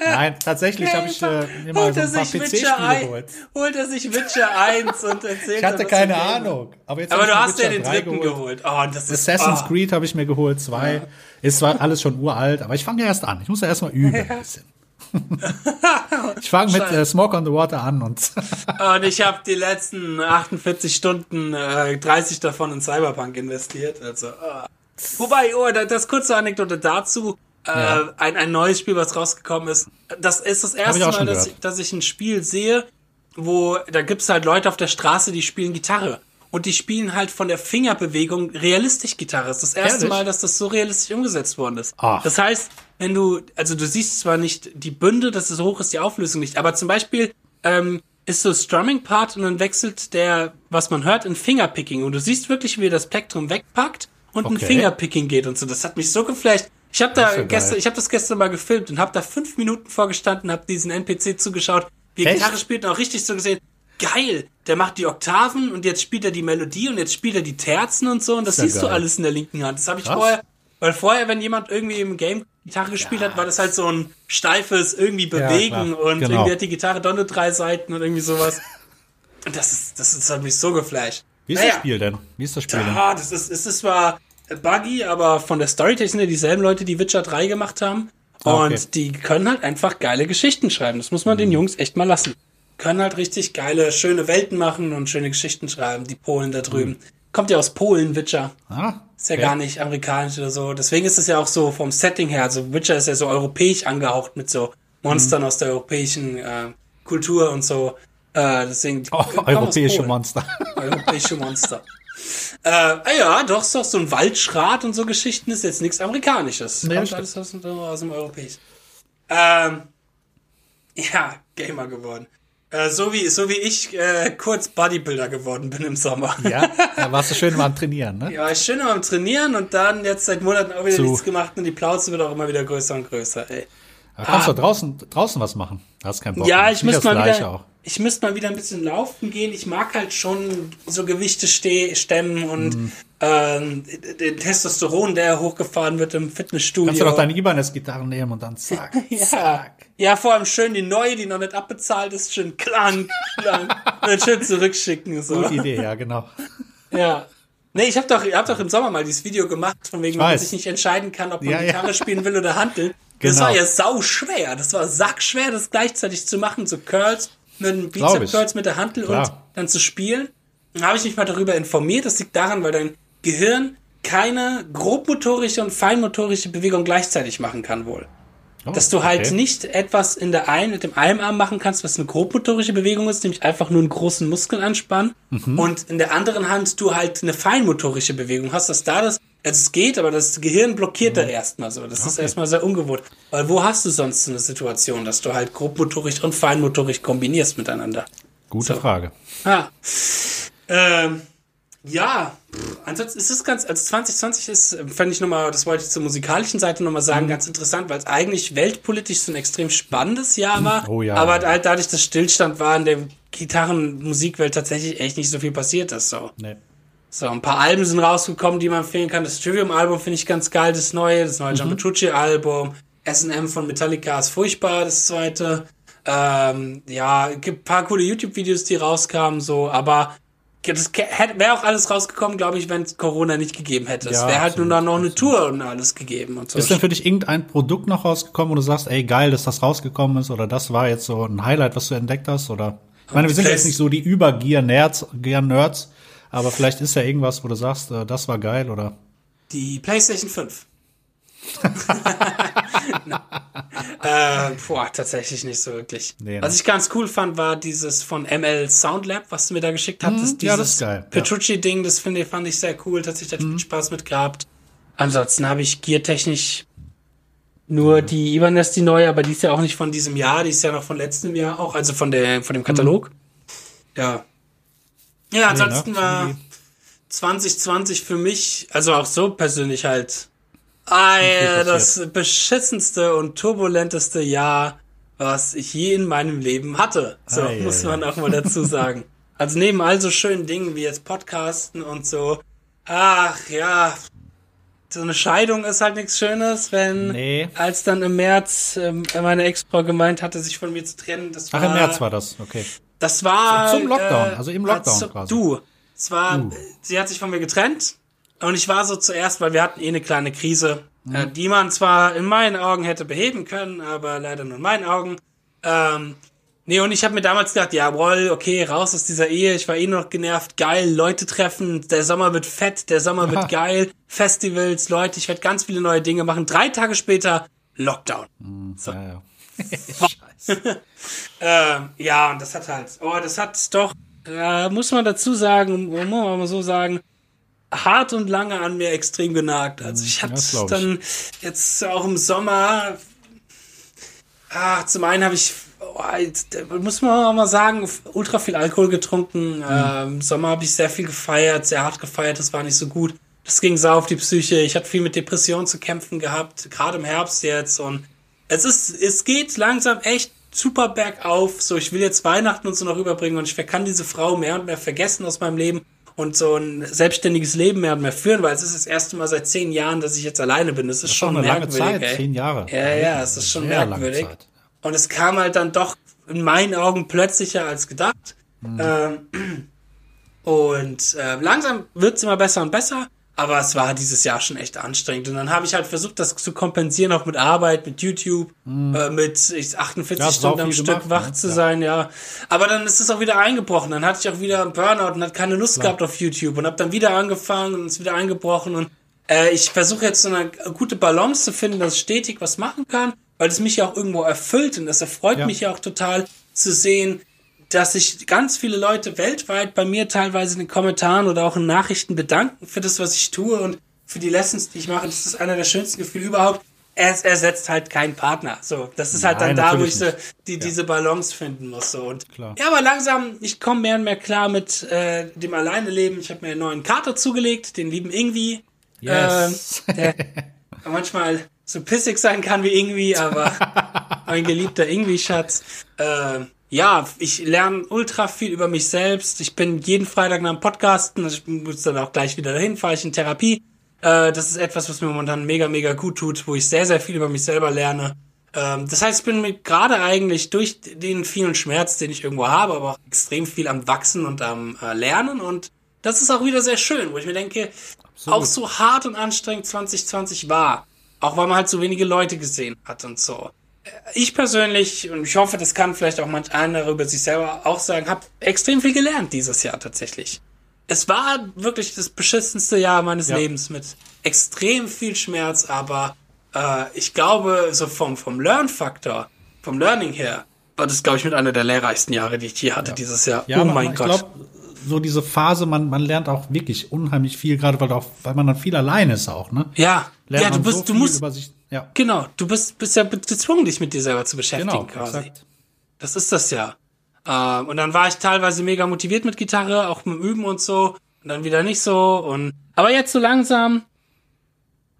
Nein, tatsächlich habe ich äh,
holt
so ein paar PC-Spiele geholt.
holt er sich Witcher 1 und erzählt
Ich hatte keine. Ahnung. Aber, jetzt
Aber du hast ja den
3
dritten geholt. Oh, und das ist
Assassin's
oh.
Creed habe ich mir geholt, zwei. Ist zwar alles schon uralt, aber ich fange ja erst an. Ich muss ja erst mal üben ein bisschen. ich fange mit äh, Smoke on the Water an und
Und ich habe die letzten 48 Stunden, äh, 30 davon in Cyberpunk investiert. Also, äh. Wobei, oh, da- das kurze Anekdote dazu. Äh, ein, ein neues Spiel, was rausgekommen ist. Das ist das erste Mal, dass ich, dass ich ein Spiel sehe, wo da gibt's halt Leute auf der Straße, die spielen Gitarre. Und die spielen halt von der Fingerbewegung realistisch Gitarre. Das ist das erste
Ehrlich?
Mal, dass das so realistisch umgesetzt worden ist.
Ach.
Das heißt, wenn du, also du siehst zwar nicht die Bünde, dass es so hoch ist, die Auflösung nicht, aber zum Beispiel ähm, ist so Strumming-Part und dann wechselt der, was man hört, in Fingerpicking. Und du siehst wirklich, wie er das Plektrum wegpackt und ein
Okay.
Fingerpicking geht und so. Das hat mich so geflasht. Ich habe da
Das ja
gestern, ich habe das gestern mal gefilmt und habe da fünf Minuten vorgestanden, habe diesen NPC zugeschaut, wie er? Gitarre spielt und auch richtig so gesehen. Geil, der macht die Oktaven und jetzt spielt er die Melodie und jetzt spielt er die Terzen und so und das
ja
siehst du
geil.
alles in der linken Hand. Das habe ich
Krass.
vorher, weil vorher, wenn jemand irgendwie im Game Gitarre gespielt hat, war das halt so ein steifes irgendwie
Ja,
bewegen
klar.
und
Genau.
irgendwie hat die Gitarre doch nur drei Seiten und irgendwie sowas. Und das ist, das, ist, das hat mich so geflasht.
wie ist
Naja.
das Spiel denn? Wie ist das Spiel denn?
Ja, das ist, es ist zwar buggy, aber von der Storytechnik sind ja dieselben Leute, die Witcher 3 gemacht haben.
Ah, okay.
Und die können halt einfach geile Geschichten schreiben. Das muss man den Jungs echt mal lassen. Können halt richtig geile, schöne Welten machen und schöne Geschichten schreiben, die Polen da drüben. Kommt ja aus Polen, Witcher.
Ah,
Ist ja
okay.
gar nicht amerikanisch oder so. Deswegen ist es ja auch so vom Setting her. Also Witcher ist ja so europäisch angehaucht mit so Monstern aus der europäischen äh, Kultur und so. Äh, deswegen die
Oh, europäische. Monster.
Europäische Monster. äh, ah ja, doch, ist doch so ein Waldschrat und so Geschichten ist jetzt nichts Amerikanisches.
Nee,
Kommt
stimmt.
alles aus, dem- aus dem Europäischen. Ähm, ja, Gamer geworden. Äh, so wie, so wie ich äh, kurz Bodybuilder geworden bin im Sommer.
ja, da warst du schön mal am Trainieren, ne?
Ja, schön immer am Trainieren und dann jetzt seit Monaten auch wieder
Zu-
nichts gemacht und die Plauze wird auch immer wieder größer und größer, ey.
Da kannst du draußen, draußen was machen. Da hast keinen Bock.
Ja, ich müsste mal wieder,
auch.
Ich müsste mal wieder ein bisschen laufen gehen. Ich mag halt schon so Gewichte ste stemmen und
Mhm.
ähm, den Testosteron, der hochgefahren wird im Fitnessstudio.
Kannst du doch deine Ibanez-Gitarre nehmen und dann zack,
ja.
zack.
ja, vor allem schön die neue, die noch nicht abbezahlt ist, schön klang, klang. und dann schön zurückschicken. So.
Gute Idee, ja, genau.
Ja. Nee, ich habe doch, ich hab doch im Sommer mal dieses Video gemacht, von wegen, man sich nicht entscheiden kann, ob man
Ja, ja.
Gitarre spielen will oder handeln. Das
Genau.
war ja sau schwer. Das war sackschwer, das gleichzeitig zu machen, so Curls mit dem Bizep. Curls mit der Hantel und dann zu spielen. Dann habe ich mich mal darüber informiert. Das liegt daran, weil dein Gehirn keine grobmotorische und feinmotorische Bewegung gleichzeitig machen kann wohl. Oh, dass du halt okay. nicht etwas in der einen mit dem einen Arm machen kannst, was eine grobmotorische Bewegung ist, nämlich einfach nur einen großen Muskel anspannen mhm. und in der anderen Hand du halt eine feinmotorische Bewegung hast, dass da das also es geht, aber das Gehirn blockiert mhm. da erstmal so. Das okay. ist erstmal sehr ungewohnt. Weil wo hast du sonst eine Situation, dass du halt grobmotorisch und feinmotorisch kombinierst miteinander?
Gute so. Frage.
Ah. Ähm, ja, ansonsten ist es ganz, also 2020 ist, fand ich nochmal, das wollte ich zur musikalischen Seite nochmal sagen, mhm. ganz interessant, weil es eigentlich weltpolitisch so ein extrem spannendes Jahr war. Oh ja. Aber halt dadurch, dass Stillstand war in der Gitarrenmusikwelt tatsächlich echt nicht so viel passiert ist, so. Nee. So, ein paar Alben sind rausgekommen, die man empfehlen kann. Das Trivium-Album finde ich ganz geil, das neue, das neue mhm. John Petrucci-Album. S&M von Metallica ist furchtbar, das zweite. Ähm, ja, gibt paar coole YouTube-Videos, die rauskamen, so, aber das wäre auch alles rausgekommen, glaube ich, wenn es Corona nicht gegeben hätte. Ja, es wäre halt nur noch eine. Tour und alles gegeben und so.
Ist denn für dich irgendein Produkt noch rausgekommen, wo du sagst, ey, geil, dass das rausgekommen ist oder das war jetzt so ein Highlight, was du entdeckt hast oder? Ich meine, wir sind jetzt nicht so die Über-Gear-Nerds, Gear-Nerds, aber vielleicht ist ja irgendwas, wo du sagst, äh, das war geil oder?
Die PlayStation 5. äh, boah, tatsächlich nicht so wirklich. Nee, ne? Was ich ganz cool fand, war dieses von ML Soundlab, was du mir da geschickt hattest. Mhm,
ja, das ist geil.
Petrucci-Ding, das finde fand ich sehr cool. Tatsächlich ich mhm. Spaß mit gehabt. Ansonsten habe ich geartechnisch nur mhm. die Ibanez, die neue, aber die ist ja auch nicht von diesem Jahr, die ist ja noch von letztem Jahr auch, also von der, von dem Katalog. Mhm. Ja. Ja, ansonsten nee, ne? war 2020 für mich, also auch so persönlich halt Ah, das beschissenste und turbulenteste Jahr, was ich je in meinem Leben hatte. So ah, muss man auch mal dazu sagen. Also neben all so schönen Dingen wie jetzt Podcasten und so. Ach ja, so eine Scheidung ist halt nichts Schönes, wenn nee. als dann im März ähm, meine Ex-Frau gemeint hatte, sich von mir zu trennen. Das
war, Ach, im März war das, okay.
Das war
zum Lockdown, äh, also im Lockdown
als, quasi. Du, es war, uh. sie hat sich von mir getrennt und ich war so zuerst, weil wir hatten eh eine kleine Krise, mhm. äh, die man zwar in meinen Augen hätte beheben können, aber leider nur in meinen Augen. Ähm, nee, und ich habe mir damals gedacht, ja, wohl, okay, raus aus dieser Ehe. Ich war eh noch genervt. Geil, Leute treffen. Der Sommer wird fett, der Sommer wird geil. Festivals, Leute, ich werde ganz viele neue Dinge machen. Drei Tage später Lockdown. Mhm, so. Ja, ja. Scheiße. äh, ja, und das hat halt, oh, das hat doch, äh, muss man dazu sagen, muss man mal so sagen, hart und lange an mir extrem genagt. Also ich hatte ja, dann jetzt auch im Sommer, ah, zum einen habe ich, oh, muss man auch mal sagen, ultra viel Alkohol getrunken. Mhm. Ähm, Im Sommer habe ich sehr viel gefeiert, sehr hart gefeiert, das war nicht so gut. Das ging sau auf die Psyche. Ich hatte viel mit Depressionen zu kämpfen gehabt, gerade im Herbst jetzt. Und es ist, es geht langsam echt super bergauf. So, ich will jetzt Weihnachten und so noch überbringen und ich kann diese Frau mehr und mehr vergessen aus meinem Leben und so ein selbstständiges Leben mehr und mehr führen, weil es ist das erste Mal seit zehn Jahren, dass ich jetzt alleine bin. Das ist, das ist schon eine merkwürdig. Lange Zeit, ey.
zehn Jahre.
Ja, ja, es ist schon Sehr merkwürdig. Und es kam halt dann doch in meinen Augen plötzlicher als gedacht. Mhm. Ähm, und äh, langsam wird's immer besser und besser. Aber es war dieses Jahr schon echt anstrengend. Und dann habe ich halt versucht, das zu kompensieren, auch mit Arbeit, mit YouTube, mhm. äh, mit 48 ja, Stunden am Stück gemacht, wach ne? zu ja. sein, ja. Aber dann ist es auch wieder eingebrochen. Dann hatte ich auch wieder einen Burnout und hatte keine Lust Klar. gehabt auf YouTube und habe dann wieder angefangen und ist wieder eingebrochen. Und äh, ich versuche jetzt so eine gute Balance zu finden, dass ich stetig was machen kann, weil es mich ja auch irgendwo erfüllt und das erfreut ja. mich ja auch total zu sehen, dass sich ganz viele Leute weltweit bei mir teilweise in den Kommentaren oder auch in Nachrichten bedanken für das, was ich tue und für die Lessons, die ich mache. Das ist einer der schönsten Gefühle überhaupt. Er ersetzt halt keinen Partner. So, das ist halt Nein, dann da, wo ich so die, ja. diese Balance finden muss. So. Und Klar. ja, aber langsam, ich komme mehr und mehr klar mit äh, dem Alleineleben. Ich habe mir einen neuen Kater zugelegt, den lieben Ingwie. Yes. Äh, der manchmal so pissig sein kann wie Ingwie, aber mein geliebter Ingwie-Schatz. Äh, ja, ich lerne ultra viel über mich selbst. Ich bin jeden Freitag nach dem Podcasten. Ich muss dann auch gleich wieder dahin, fahre ich in Therapie. Äh, das ist etwas, was mir momentan mega, mega gut tut, wo ich sehr, sehr viel über mich selber lerne. Ähm, das heißt, ich bin mit gerade eigentlich durch den vielen Schmerz, den ich irgendwo habe, aber auch extrem viel am Wachsen und am äh, Lernen. Und das ist auch wieder sehr schön, wo ich mir denke, Absolut. auch so hart und anstrengend 2020 war. Auch weil man halt so wenige Leute gesehen hat und so ich persönlich, und ich hoffe, das kann vielleicht auch manch einer über sich selber auch sagen, habe extrem viel gelernt dieses Jahr tatsächlich. es war wirklich das beschissenste Jahr meines
Ja.
Lebens mit extrem viel Schmerz, aber äh, ich glaube, so vom, vom Lernfaktor, vom Learning her, war das, glaube ich, mit einer der lehrreichsten Jahre, die ich je hatte dieses Jahr.
Ja,
oh
man,
mein
ich
Gott.
glaube, so diese Phase, man, man lernt auch wirklich unheimlich viel, gerade weil, auch, weil man dann viel alleine ist auch, ne?
ja,
Lernt
ja, du
man
bist,
so
du musst,
ja,
genau, du bist, bist ja gezwungen, dich mit dir selber zu beschäftigen
genau,
quasi.
exakt.
Das ist das ja. Ähm, und dann war ich teilweise mega motiviert mit Gitarre, auch mit dem Üben und so. Und dann wieder nicht so. Und aber jetzt so langsam.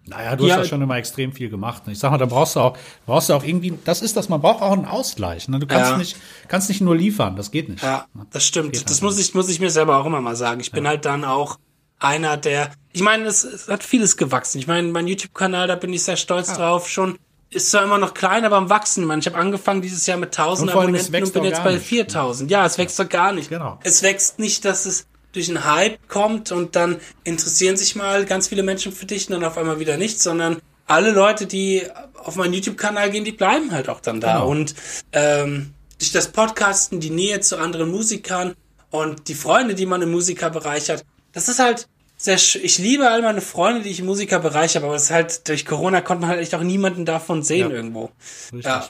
Naja, du
Ja.
hast ja schon immer extrem viel gemacht. Ne? Ich sag mal, da brauchst du auch, brauchst du auch irgendwie, das ist das, man braucht auch einen Ausgleich. Ne? Du kannst
Ja.
nicht, kannst nicht nur liefern, das geht nicht.
Ja, das stimmt.
Geht
Das
halt
muss ich, muss ich mir selber auch immer mal sagen. Ich bin halt dann auch einer, der. Ich meine, es, es hat vieles gewachsen. Ich meine, mein YouTube-Kanal, da bin ich sehr stolz drauf. Schon ist zwar immer noch klein, aber am wachsen. Ich meine, ich habe angefangen dieses Jahr mit 1000
Und
Abonnenten und bin jetzt bei
nicht.
4000. Ja, es wächst doch gar nicht.
Genau.
Es wächst nicht, dass es durch einen Hype kommt und dann interessieren sich mal ganz viele Menschen für dich und dann auf einmal wieder nicht, sondern alle Leute, die auf meinen YouTube-Kanal gehen, die bleiben halt auch dann da.
Genau.
Und ähm, durch das Podcasten, die Nähe zu anderen Musikern und die Freunde, die man im Musikerbereich hat, das ist halt sehr Ich liebe all meine Freunde, die ich im Musikerbereich habe, aber das ist halt durch Corona konnte man halt echt auch niemanden davon sehen
Ja.
irgendwo.
Richtig.
Ja.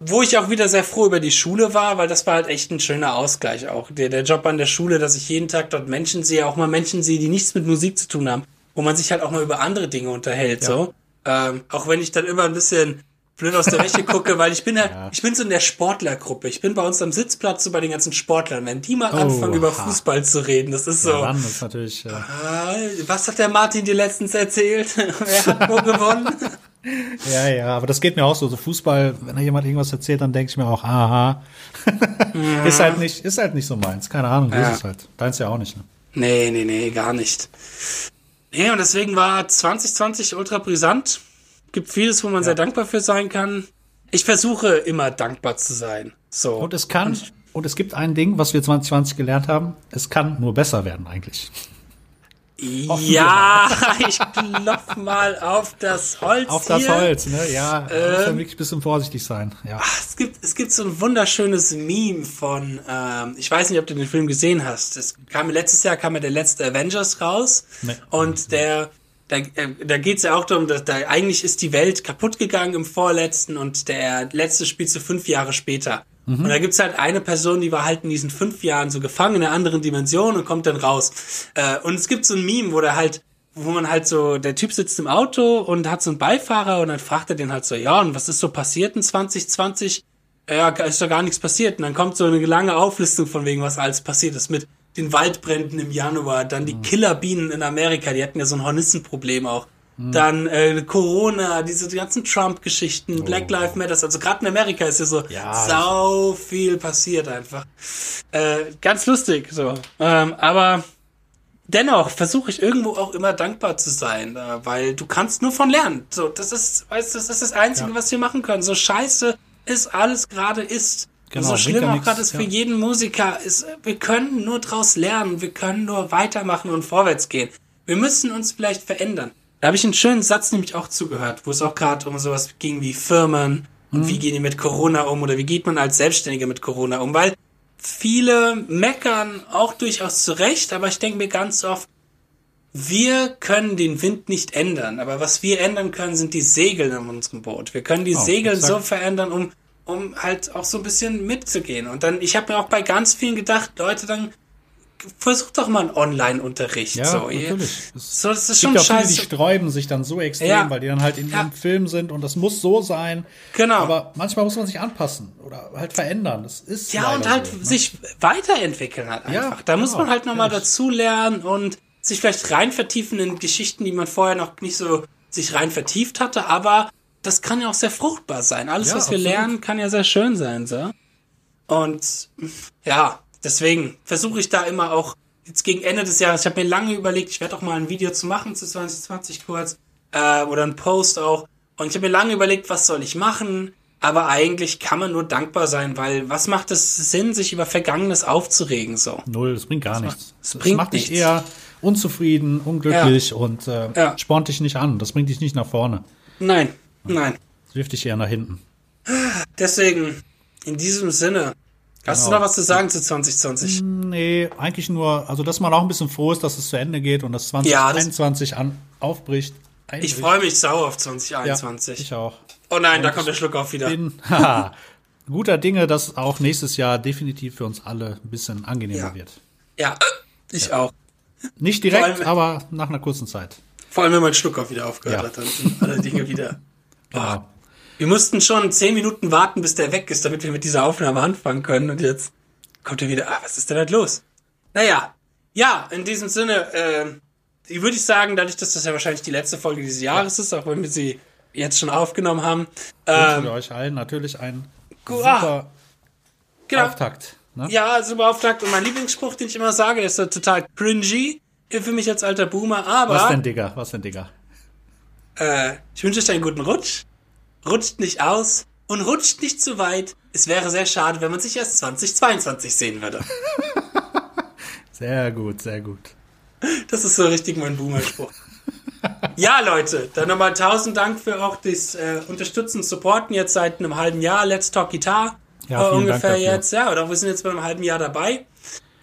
Wo ich auch wieder sehr froh über die Schule war, weil das war halt echt ein schöner Ausgleich auch. Der, der Job an der Schule, dass ich jeden Tag dort Menschen sehe, auch mal Menschen sehe, die nichts mit Musik zu tun haben, wo man sich halt auch mal über andere Dinge unterhält, so. Ähm, auch wenn ich dann immer ein bisschen blöd aus der Wäsche gucke, weil ich bin halt, ich bin so in der Sportlergruppe. Ich bin bei uns am Sitzplatz so bei den ganzen Sportlern. Wenn die mal anfangen, über
Oha.
Fußball zu reden, das ist so.
Ja, dann ist natürlich, äh,
Ah, was hat der Martin dir letztens erzählt? Wer hat wo gewonnen?
ja, ja, aber das geht mir auch so. So Fußball, wenn da jemand irgendwas erzählt, dann denke ich mir auch, aha. ist halt nicht, ist halt nicht so meins. Keine Ahnung,
Ja.
ist es halt. Deins ja auch nicht, ne?
Nee, nee, nee, gar nicht. Nee, und deswegen war 2020 ultra brisant. Gibt vieles, wo man sehr dankbar für sein kann. Ich versuche immer dankbar zu sein. So.
Und es kann, und es gibt ein Ding, was wir 2020 gelernt haben, es kann nur besser werden eigentlich.
ja, ich klopf mal auf das Holz.
Auf das
hier.
Holz, ne? Ja, da muss
Ähm.
man wirklich ein bisschen vorsichtig sein. Ja.
Es gibt, es gibt so ein wunderschönes Meme von, ähm, ich weiß nicht, ob du den Film gesehen hast. Es kam letztes Jahr kam ja der letzte Avengers raus
Nee.
und der, da, äh, da geht's ja auch darum, dass da eigentlich ist die Welt kaputt gegangen im vorletzten und der letzte spielt so fünf Jahre später. Und da gibt's halt eine Person, die war halt in diesen fünf Jahren so gefangen in einer anderen Dimension und kommt dann raus. Äh, und es gibt so ein Meme, wo der halt wo man halt so, der Typ sitzt im Auto und hat so einen Beifahrer und dann fragt er den halt so, ja, und was ist so passiert in 2020? Ja, ist doch gar nichts passiert. Und dann kommt so eine lange Auflistung von wegen, was alles passiert ist mit den Waldbränden im Januar, dann die Killerbienen in Amerika, die hatten ja so ein Hornissenproblem auch. Dann äh, Corona, diese ganzen Trump-Geschichten, Black Lives Matters, also gerade in Amerika ist ja so
Ja.
sau viel passiert einfach. Äh, ganz lustig so. Ähm, aber dennoch versuche ich irgendwo auch immer dankbar zu sein, weil du kannst nur von lernen. So, das ist, weißt du, das ist das Einzige,
Ja.
was wir machen können. So scheiße ist alles gerade ist.
Genau,
so schlimm auch gerade ist für
ja.
jeden Musiker, ist, wir können nur draus lernen, wir können nur weitermachen und vorwärts gehen. Wir müssen uns vielleicht verändern. Da habe ich einen schönen Satz nämlich auch zugehört, wo es auch gerade um sowas ging wie Firmen und
Mhm.
wie gehen die mit Corona um oder wie geht man als Selbstständiger mit Corona um, weil viele meckern auch durchaus zurecht, aber ich denke mir ganz oft, wir können den Wind nicht ändern, aber was wir ändern können, sind die Segel in unserem Boot. Wir können die
Oh,
Segel so verändern, um, um halt auch so ein bisschen mitzugehen. Und dann, ich habe mir auch bei ganz vielen gedacht, Leute, dann versucht doch mal einen Online-Unterricht.
Ja,
so,
natürlich. Es
so, das ist schon
gibt ja auch viele, die
scheiße.
sträuben sich dann so extrem,
Ja.
weil die dann halt in
Ja.
ihrem Film sind und das muss so sein.
Genau.
Aber manchmal muss man sich anpassen oder halt verändern. Das ist
Ja, und halt
so, ne?
sich weiterentwickeln halt
Ja,
einfach. da muss
genau,
man halt nochmal
ehrlich.
dazu lernen und sich vielleicht rein vertiefen in Geschichten, die man vorher noch nicht so sich rein vertieft hatte, aber das kann ja auch sehr fruchtbar sein. Alles,
Ja,
was wir
absolut.
lernen, kann ja sehr schön sein, so. Und ja, deswegen versuche ich da immer auch jetzt gegen Ende des Jahres, ich habe mir lange überlegt, ich werde auch mal ein Video zu machen zu 2020 kurz äh, oder ein Post auch. Und ich habe mir lange überlegt, was soll ich machen. Aber eigentlich kann man nur dankbar sein, weil was macht es Sinn, sich über Vergangenes aufzuregen so?
Null, das bringt gar nichts.
es
Das
bringt
macht dich
nichts.
eher unzufrieden, unglücklich und äh,
Ja.
spornt dich nicht an. Das bringt dich nicht nach vorne.
Nein, nein.
Das wirft dich eher nach hinten.
Deswegen, in diesem Sinne, Hast du
Genau.
noch was zu sagen zu 2020?
Nee, eigentlich nur, also dass man auch ein bisschen froh ist, dass es zu Ende geht und dass
Ja, das-
2021 an, aufbricht.
Ich
Einbricht.
freue mich sauer auf
ja,
2021.
ich auch.
oh nein, da kommt der Schluck auf wieder.
Bin haha, guter Dinge, dass auch nächstes Jahr definitiv für uns alle ein bisschen angenehmer
Ja.
wird.
Ja, ich auch.
Nicht direkt,
allem-
aber nach einer kurzen Zeit.
Vor allem, wenn mein Schluck auf wieder aufgehört
Ja.
hat, dann sind alle Dinge wieder.
Genau.
Wir mussten schon zehn Minuten warten, bis der weg ist, damit wir mit dieser Aufnahme anfangen können. Und jetzt kommt er wieder. Ah, was ist denn da los? Naja, ja, in diesem Sinne, äh, würde ich sagen, dadurch, dass das ja wahrscheinlich die letzte Folge dieses Jahres ist, auch wenn wir sie jetzt schon aufgenommen haben.
Wünschen
Ähm,
wir euch allen natürlich einen
Gu-
super
genau.
Auftakt. Ne?
Ja, super Auftakt. Und mein Lieblingsspruch, den ich immer sage, ist total cringy für mich als alter Boomer. Aber
Was denn, Digga? Was denn, Digga?
Äh, ich wünsche euch einen guten Rutsch. Rutscht nicht aus und rutscht nicht zu weit. Es wäre sehr schade, wenn man sich erst 2022 sehen würde.
Sehr gut, sehr gut.
Das ist so richtig mein Boomer-Spruch. ja, Leute, dann nochmal tausend Dank für auch das äh, Unterstützen, Supporten jetzt seit einem halben Jahr. Let's Talk Guitar.
Ja,
äh, ungefähr
dafür.
jetzt, ja, oder wir sind jetzt bei einem halben Jahr dabei.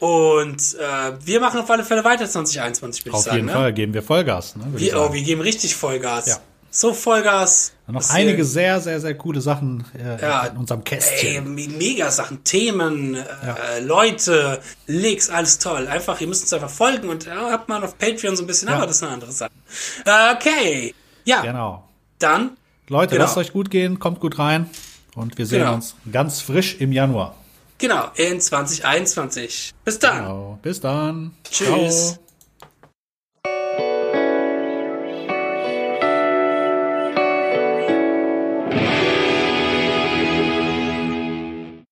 Und äh, wir machen auf alle Fälle weiter 2021, würde ich
Auf
sagen.
jeden
ne?
Fall geben wir Vollgas. Ne,
Wir, oh, wir geben richtig Vollgas.
Ja.
So Vollgas.
Und noch einige
wir-
sehr, sehr, sehr coole Sachen äh,
Ja,
in unserem
Ey,
Kästchen.
me- mega Sachen, Themen, äh,
Ja.
Leute, Links, alles toll. Einfach, ihr müsst uns einfach folgen und ja, habt man auf Patreon so ein bisschen, aber das ist eine andere Sache. Äh, Okay, ja,
Genau.
dann,
Leute,
Genau.
lasst euch gut gehen, kommt gut rein. Und wir sehen
Genau.
uns ganz frisch im Januar.
Genau, in 2021. Bis dann.
Genau. Bis dann.
Tschüss.
Ciao.